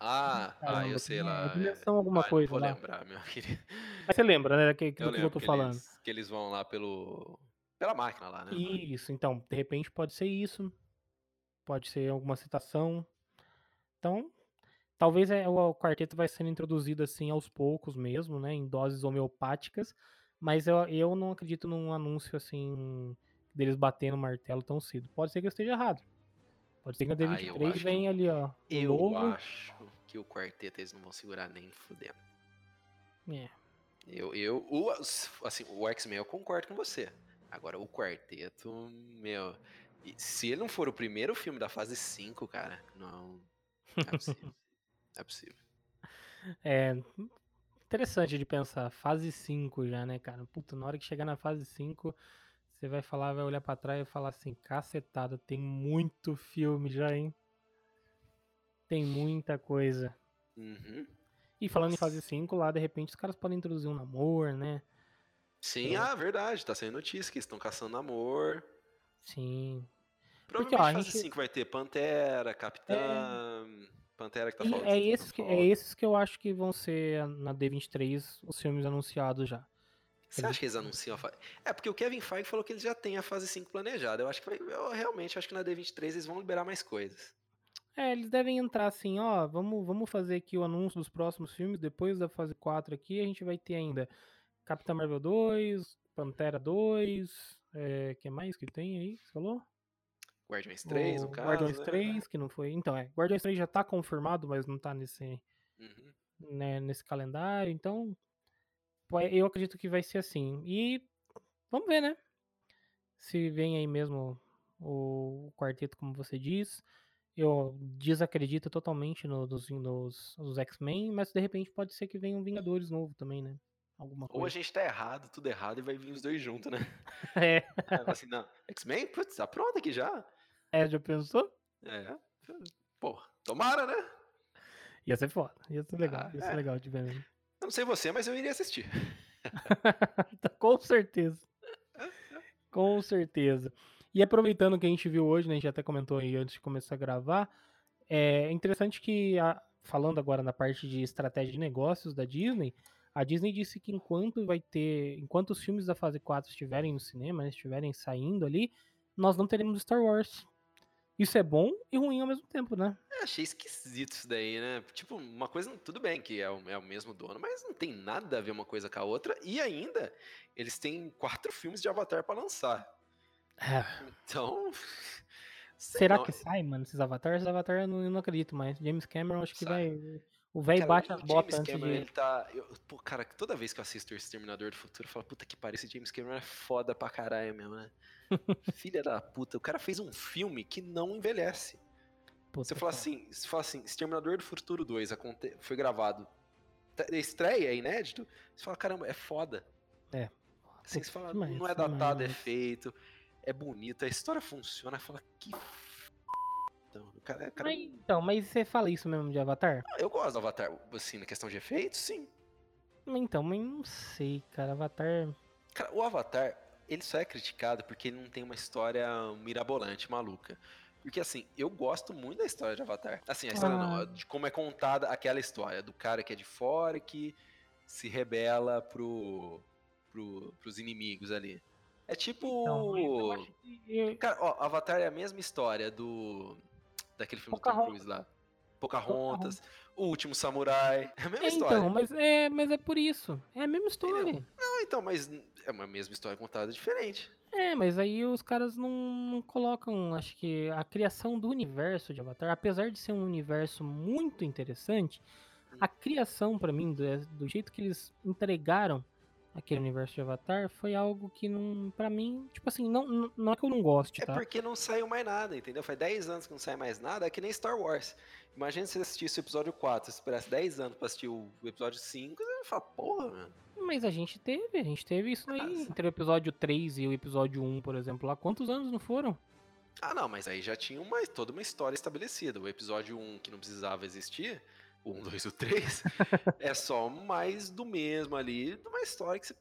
Ah, ah, eu sei é? lá. Dimensão alguma ah, coisa vou lá. lembrar, meu querido. Mas você lembra, né? Que, que, Eu do que eu tô que falando. eles, que eles vão lá pelo. pela máquina lá, né? Isso, então, de repente pode ser isso. Pode ser alguma citação. Então, talvez é, o, o quarteto vai sendo introduzido assim aos poucos mesmo, né? Em doses homeopáticas. Mas eu, eu não acredito num anúncio assim deles batendo o martelo tão cedo. Pode ser que eu esteja errado. Pode ser que a Ah, eu D23 acho venha ali, ó. Eu novo. acho que o quarteto eles não vão segurar nem fudendo. É. Eu, eu, o, assim, o X-Men eu concordo com você. Agora, o quarteto, meu. Se ele não for o primeiro filme da fase 5, cara, não. É possível. é possível. É interessante de pensar. Fase 5 já, né, cara? Puta, na hora que chegar na fase 5, você vai falar, vai olhar pra trás e falar assim: cacetada, tem muito filme já, hein? Tem muita coisa. Uhum. E falando em fase 5, lá de repente os caras podem introduzir um namoro, né? Sim, ah, verdade. Tá saindo notícia que eles estão caçando amor. Sim. Provavelmente ó, a fase gente- 5 vai ter Pantera, Capitã. Pantera que tá falando. é, esses que, é esses que eu acho que vão ser na D23 os filmes anunciados já. Você Eles- acha que eles anunciam a fase. É, porque o Kevin Feige falou que eles já têm a fase 5 planejada. Eu acho que eu realmente acho que na D23 eles vão liberar mais coisas. É, eles devem entrar assim, ó, vamos, vamos fazer aqui o anúncio dos próximos filmes, depois da fase 4 aqui, a gente vai ter ainda Capitã Marvel 2, Pantera 2, é, que mais que tem aí, você falou? Guardiões 3, O no caso. Guardiões né? 3, que não foi, então é, Guardiões 3 já tá confirmado, mas não tá nesse, Uhum. né, nesse calendário, então eu acredito que vai ser assim, e vamos ver, né, se vem aí mesmo o quarteto, como você diz, eu desacredito totalmente no- nos, nos, nos X-Men, mas de repente pode ser que venha um Vingadores novo também, né? Alguma Ou a gente tá errado, tudo errado, e vai vir os dois juntos, né? É, fala assim, não, X-Men, putz, tá pronto aqui já. é, já pensou? É. Pô, tomara, né? Ia ser foda, ia ser legal, Ah, ia ser é. legal de ver mesmo. Não sei você, mas eu iria assistir. Com certeza. Com certeza. E aproveitando que a gente viu hoje, né, a gente até comentou aí antes de começar a gravar, é interessante que, a- falando agora na parte de estratégia de negócios da Disney, a Disney disse que enquanto vai ter, enquanto os filmes da fase 4 estiverem no cinema, né, estiverem saindo ali, nós não teremos Star Wars. Isso é bom e ruim ao mesmo tempo, né? Eu achei esquisito isso daí, né? Tipo, uma coisa, tudo bem que é o, é o mesmo dono, mas não tem nada a ver uma coisa com a outra. E ainda, eles têm quatro filmes de Avatar pra lançar. Então. sei Será não. que sai, mano, esses avatares? Esses avatares eu não, eu não acredito mais. James Cameron acho que Sai. vai. O velho bate as James botas antes Cameron, de. ele tá. eu- pô, cara, toda vez que eu assisto o Exterminador do Futuro, eu falo, puta que pariu, esse James Cameron é foda pra caralho mesmo, né? Filha da puta, o cara fez um filme que não envelhece. Puta, Você fala cara. assim, você fala assim, Exterminador do Futuro 2 aconte- foi gravado. tá- Estreia, é inédito. Você fala, caramba, é foda. É. Assim, você fala, demais, não é datado, é feito, é bonito, a história funciona. Fala, que. Então, cara, cara- Mas, então, mas você fala isso mesmo de Avatar? Eu gosto do Avatar, assim, na questão de efeitos, sim. Então, mas não sei, cara. Avatar. Cara, o Avatar, ele só é criticado porque ele não tem uma história mirabolante, maluca. Porque assim, eu gosto muito da história de Avatar. Assim, a história Ah. não, de como é contada aquela história do cara que é de fora e que se rebela pro, pro, pros inimigos ali. É tipo. Então, eu. Cara, ó, Avatar é a mesma história do. Daquele filme do Tom Pocahontas. Cruise lá. Pocahontas, O Último Samurai. É a mesma É, história. então, mas é, mas é por isso. É a mesma história. Não, então, mas é uma mesma história contada diferente. É, mas aí os caras não, não colocam, acho que a criação do universo de Avatar, apesar de ser um universo muito interessante, a criação pra mim, do, do jeito que eles entregaram aquele universo de Avatar, foi algo que não, para mim, tipo assim, não, não- é que eu não goste, É tá? porque não saiu mais nada, entendeu? Faz 10 anos que não sai mais nada, é que nem Star Wars. Imagina se você assistisse o episódio 4, se esperasse 10 anos pra assistir o episódio 5, você vai falar, porra, mano. Mas a gente teve, a gente teve isso aí, Mas- entre o episódio 3 e o episódio 1, por exemplo, lá, quantos anos não foram? Ah, não, mas aí já tinha uma, toda uma história estabelecida. O episódio 1, que não precisava existir, o 1, 2 e o 3, é só mais do mesmo ali, de uma história que você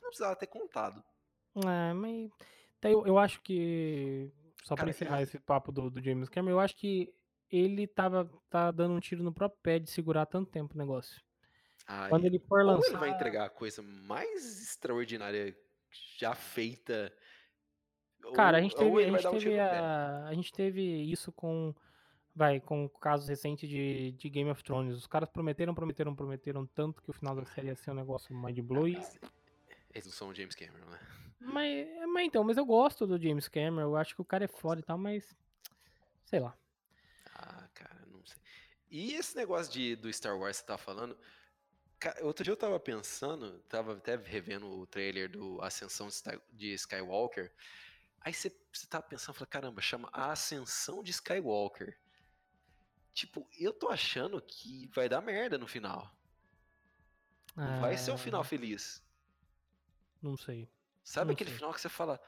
não precisava ter contado. É, mas eu, eu acho que só para encerrar e- esse papo do, do James Cameron, eu acho que ele tava tá dando um tiro no próprio pé de segurar tanto tempo o negócio. Ai, Quando ele for lançar, ele vai entregar a coisa mais extraordinária já feita. cara, a ou- gente ou teve, a gente um teve pé. a, a gente teve isso com vai com casos recentes de, de Game of Thrones. Os caras prometeram, prometeram, prometeram tanto que o final da série ia ser um negócio mind blowing. Mas Eles não são o James Cameron, né? Mas, mas então, mas eu gosto do James Cameron, eu acho que o cara é foda e tal, mas sei lá. Ah, cara, não sei. E esse negócio de, do Star Wars que você tava falando. Outro dia eu tava pensando, tava até revendo o trailer do Ascensão de Sky- de Skywalker. Aí você, você tava pensando, falei, caramba, chama A Ascensão de Skywalker. Tipo, eu tô achando que vai dar merda no final. Não vai ser um final Ah, feliz. Não sei. Sabe Não aquele sei. final que você fala,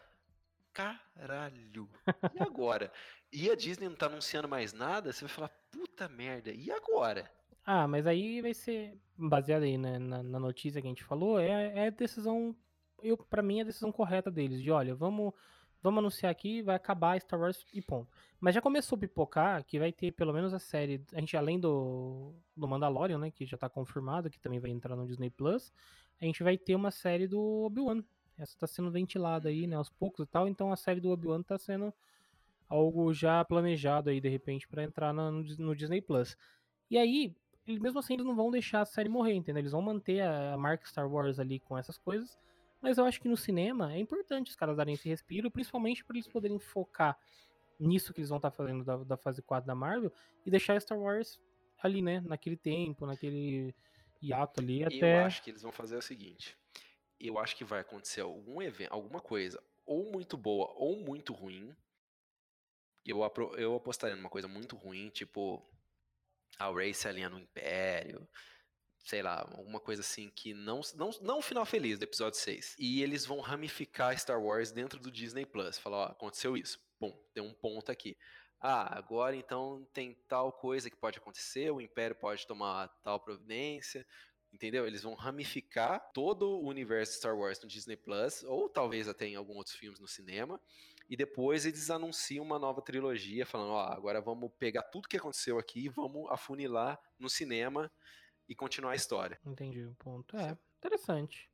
caralho, e agora? E a Disney não tá anunciando mais nada, você vai falar, puta merda, e agora? Ah, mas aí vai ser baseado aí né, na, na notícia que a gente falou, é, é decisão, eu para mim é a decisão correta deles, de olha, vamos vamos anunciar aqui, vai acabar Star Wars e ponto. Mas já começou a pipocar que vai ter pelo menos a série, a gente além do, do Mandalorian, né, que já tá confirmado, que também vai entrar no Disney Plus, a gente vai ter uma série do Obi-Wan. Essa tá sendo ventilada aí, né, aos poucos e tal, então a série do Obi-Wan tá sendo algo já planejado aí de repente para entrar no, no Disney Plus. E aí, mesmo assim eles não vão deixar a série morrer, entendeu? Eles vão manter a marca Star Wars ali com essas coisas, mas eu acho que no cinema é importante os caras darem esse respiro, principalmente para eles poderem focar nisso que eles vão estar fazendo da, da fase 4 da Marvel e deixar Star Wars ali, né, naquele tempo, naquele hiato ali até Eu acho que eles vão fazer o seguinte, eu acho que vai acontecer algum evento, alguma coisa, ou muito boa ou muito ruim, eu, eu apostaria numa coisa muito ruim, tipo a Rey se alinha no Império, sei lá, alguma coisa assim que não, não, não o final feliz do episódio 6. E eles vão ramificar Star Wars dentro do Disney Plus. Falar, ó, aconteceu isso. Bom, tem um ponto aqui. Ah, agora então tem tal coisa que pode acontecer, o Império pode tomar tal providência. Entendeu? Eles vão ramificar todo o universo Star Wars no Disney Plus, ou talvez até em alguns outros filmes no cinema. E depois eles anunciam uma nova trilogia, falando: ó, agora vamos pegar tudo que aconteceu aqui e vamos afunilar no cinema e continuar a história. Entendi o ponto. É, Certo. interessante.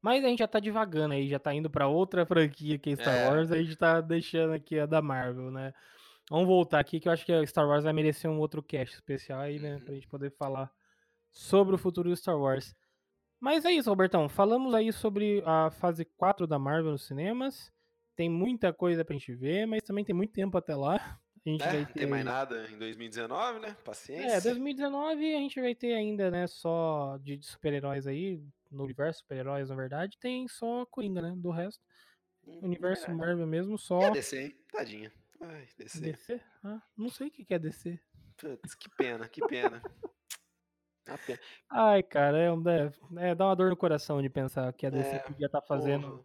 Mas a gente já tá divagando aí, já tá indo pra outra franquia que é Star É. Wars, a gente tá deixando aqui a da Marvel, né? Vamos voltar aqui que eu acho que a Star Wars vai merecer um outro cast especial aí, né? Uhum. Pra gente poder falar sobre o futuro do Star Wars. Mas é isso, Robertão. Falamos aí sobre a fase 4 da Marvel nos cinemas. Tem muita coisa pra gente ver, mas também tem muito tempo até lá. A gente É, vai não ter tem mais nada em 2019, né? Paciência. é, 2019 a gente vai ter ainda, né, só de, super-heróis aí, no universo super-heróis, na verdade, tem só Coringa, né? Do resto, Hum, universo verdade. Marvel mesmo, só a DC, hein? Tadinha. Ai, DC. DC. Ah, não sei o que é DC. Putz, que pena, que pena. Pena. Ai, cara, é, um- é, é, dá uma dor no coração de pensar que a DC É, podia estar fazendo. Porra.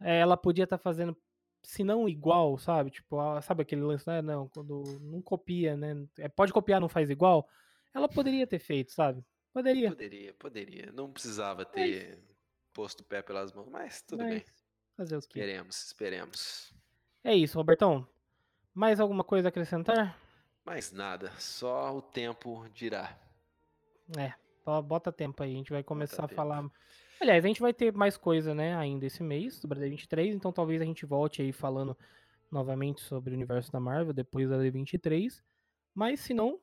É, ela podia estar fazendo, se não igual, sabe? Tipo, sabe aquele lance, né? Não, quando não copia, né? É, pode copiar, não faz igual. Ela poderia ter feito, sabe? Poderia. Poderia, poderia. Não precisava Mas- ter posto o pé pelas mãos, mas tudo mas bem. fazer o quê? Esperemos, esperemos. É isso, Robertão. Mais alguma coisa a acrescentar? Mais nada, só o tempo dirá. É, bota tempo aí, a gente vai começar a tempo. falar. Aliás, a gente vai ter mais coisa, né, ainda esse mês, do Brasil 23, então talvez a gente volte aí falando novamente sobre o universo da Marvel depois da D23. Mas se não,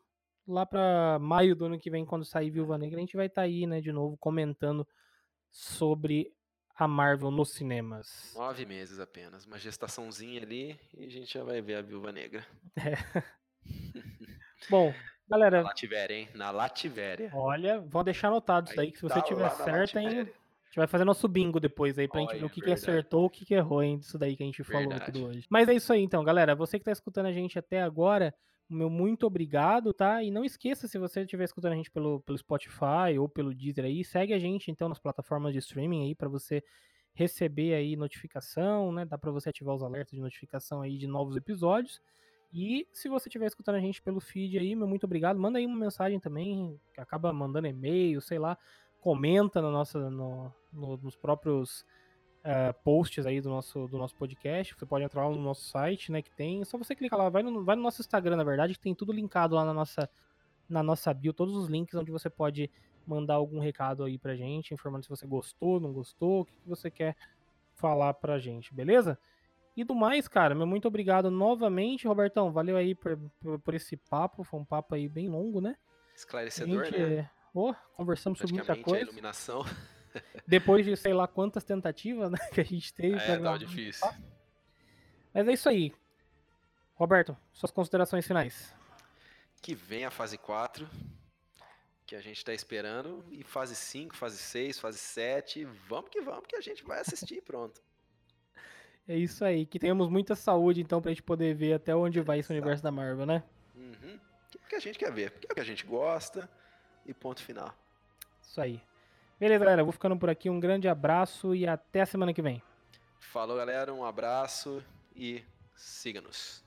lá pra maio do ano que vem, quando sair Viúva Negra, a gente vai estar aí, né, de novo comentando sobre a Marvel nos cinemas. Nove meses apenas, uma gestaçãozinha ali e a gente já vai ver a Viúva Negra. Bom, Na galera, Lativéria, hein? Na Lativéria. olha, vou deixar anotado isso aí, que se você tá tiver na certo, hein, gente vai fazer nosso bingo depois aí pra gente ver Olha, o que, que acertou, o que, que errou, hein, disso daí que a gente falou Verdade. tudo hoje. Mas é isso aí então, galera. Você que tá escutando a gente até agora, meu muito obrigado, tá? E não esqueça, se você estiver escutando a gente pelo, pelo Spotify ou pelo Deezer aí, segue a gente então nas plataformas de streaming aí pra você receber aí notificação, né? Dá para você ativar os alertas de notificação aí de novos episódios. E se você estiver escutando a gente pelo feed aí, meu muito obrigado. Manda aí uma mensagem também, acaba mandando e-mail, sei lá, comenta no nossa, no, no, nos próprios uh, posts aí do nosso, do nosso podcast. Você pode entrar lá no nosso site, né? Que tem. É só você clicar lá, vai no, vai no nosso Instagram, na verdade, que tem tudo linkado lá na nossa, na nossa bio, todos os links onde você pode mandar algum recado aí pra gente, informando se você gostou, não gostou, o que, que você quer falar pra gente, beleza? E do mais, cara, meu muito obrigado novamente, Robertão. Valeu aí por, por, por esse papo. Foi um papo aí bem longo, né? Esclarecedor, gente, né? Oh, conversamos sobre muita coisa. a iluminação. Depois de sei lá quantas tentativas né, que a gente teve. É, tava difícil. Mas é isso aí. Roberto, suas considerações finais. Que vem a fase 4, que a gente está esperando, e fase 5, fase 6, fase 7. Vamos que vamos, que a gente vai assistir pronto. É isso aí. Que tenhamos muita saúde, então, pra gente poder ver até onde vai esse universo da Marvel, né? Uhum. Que é o que a gente quer ver, porque é o que a gente gosta, e ponto final. Isso aí. Beleza, galera. Vou ficando por aqui. Um grande abraço e até a semana que vem. Falou, galera. Um abraço e siga-nos.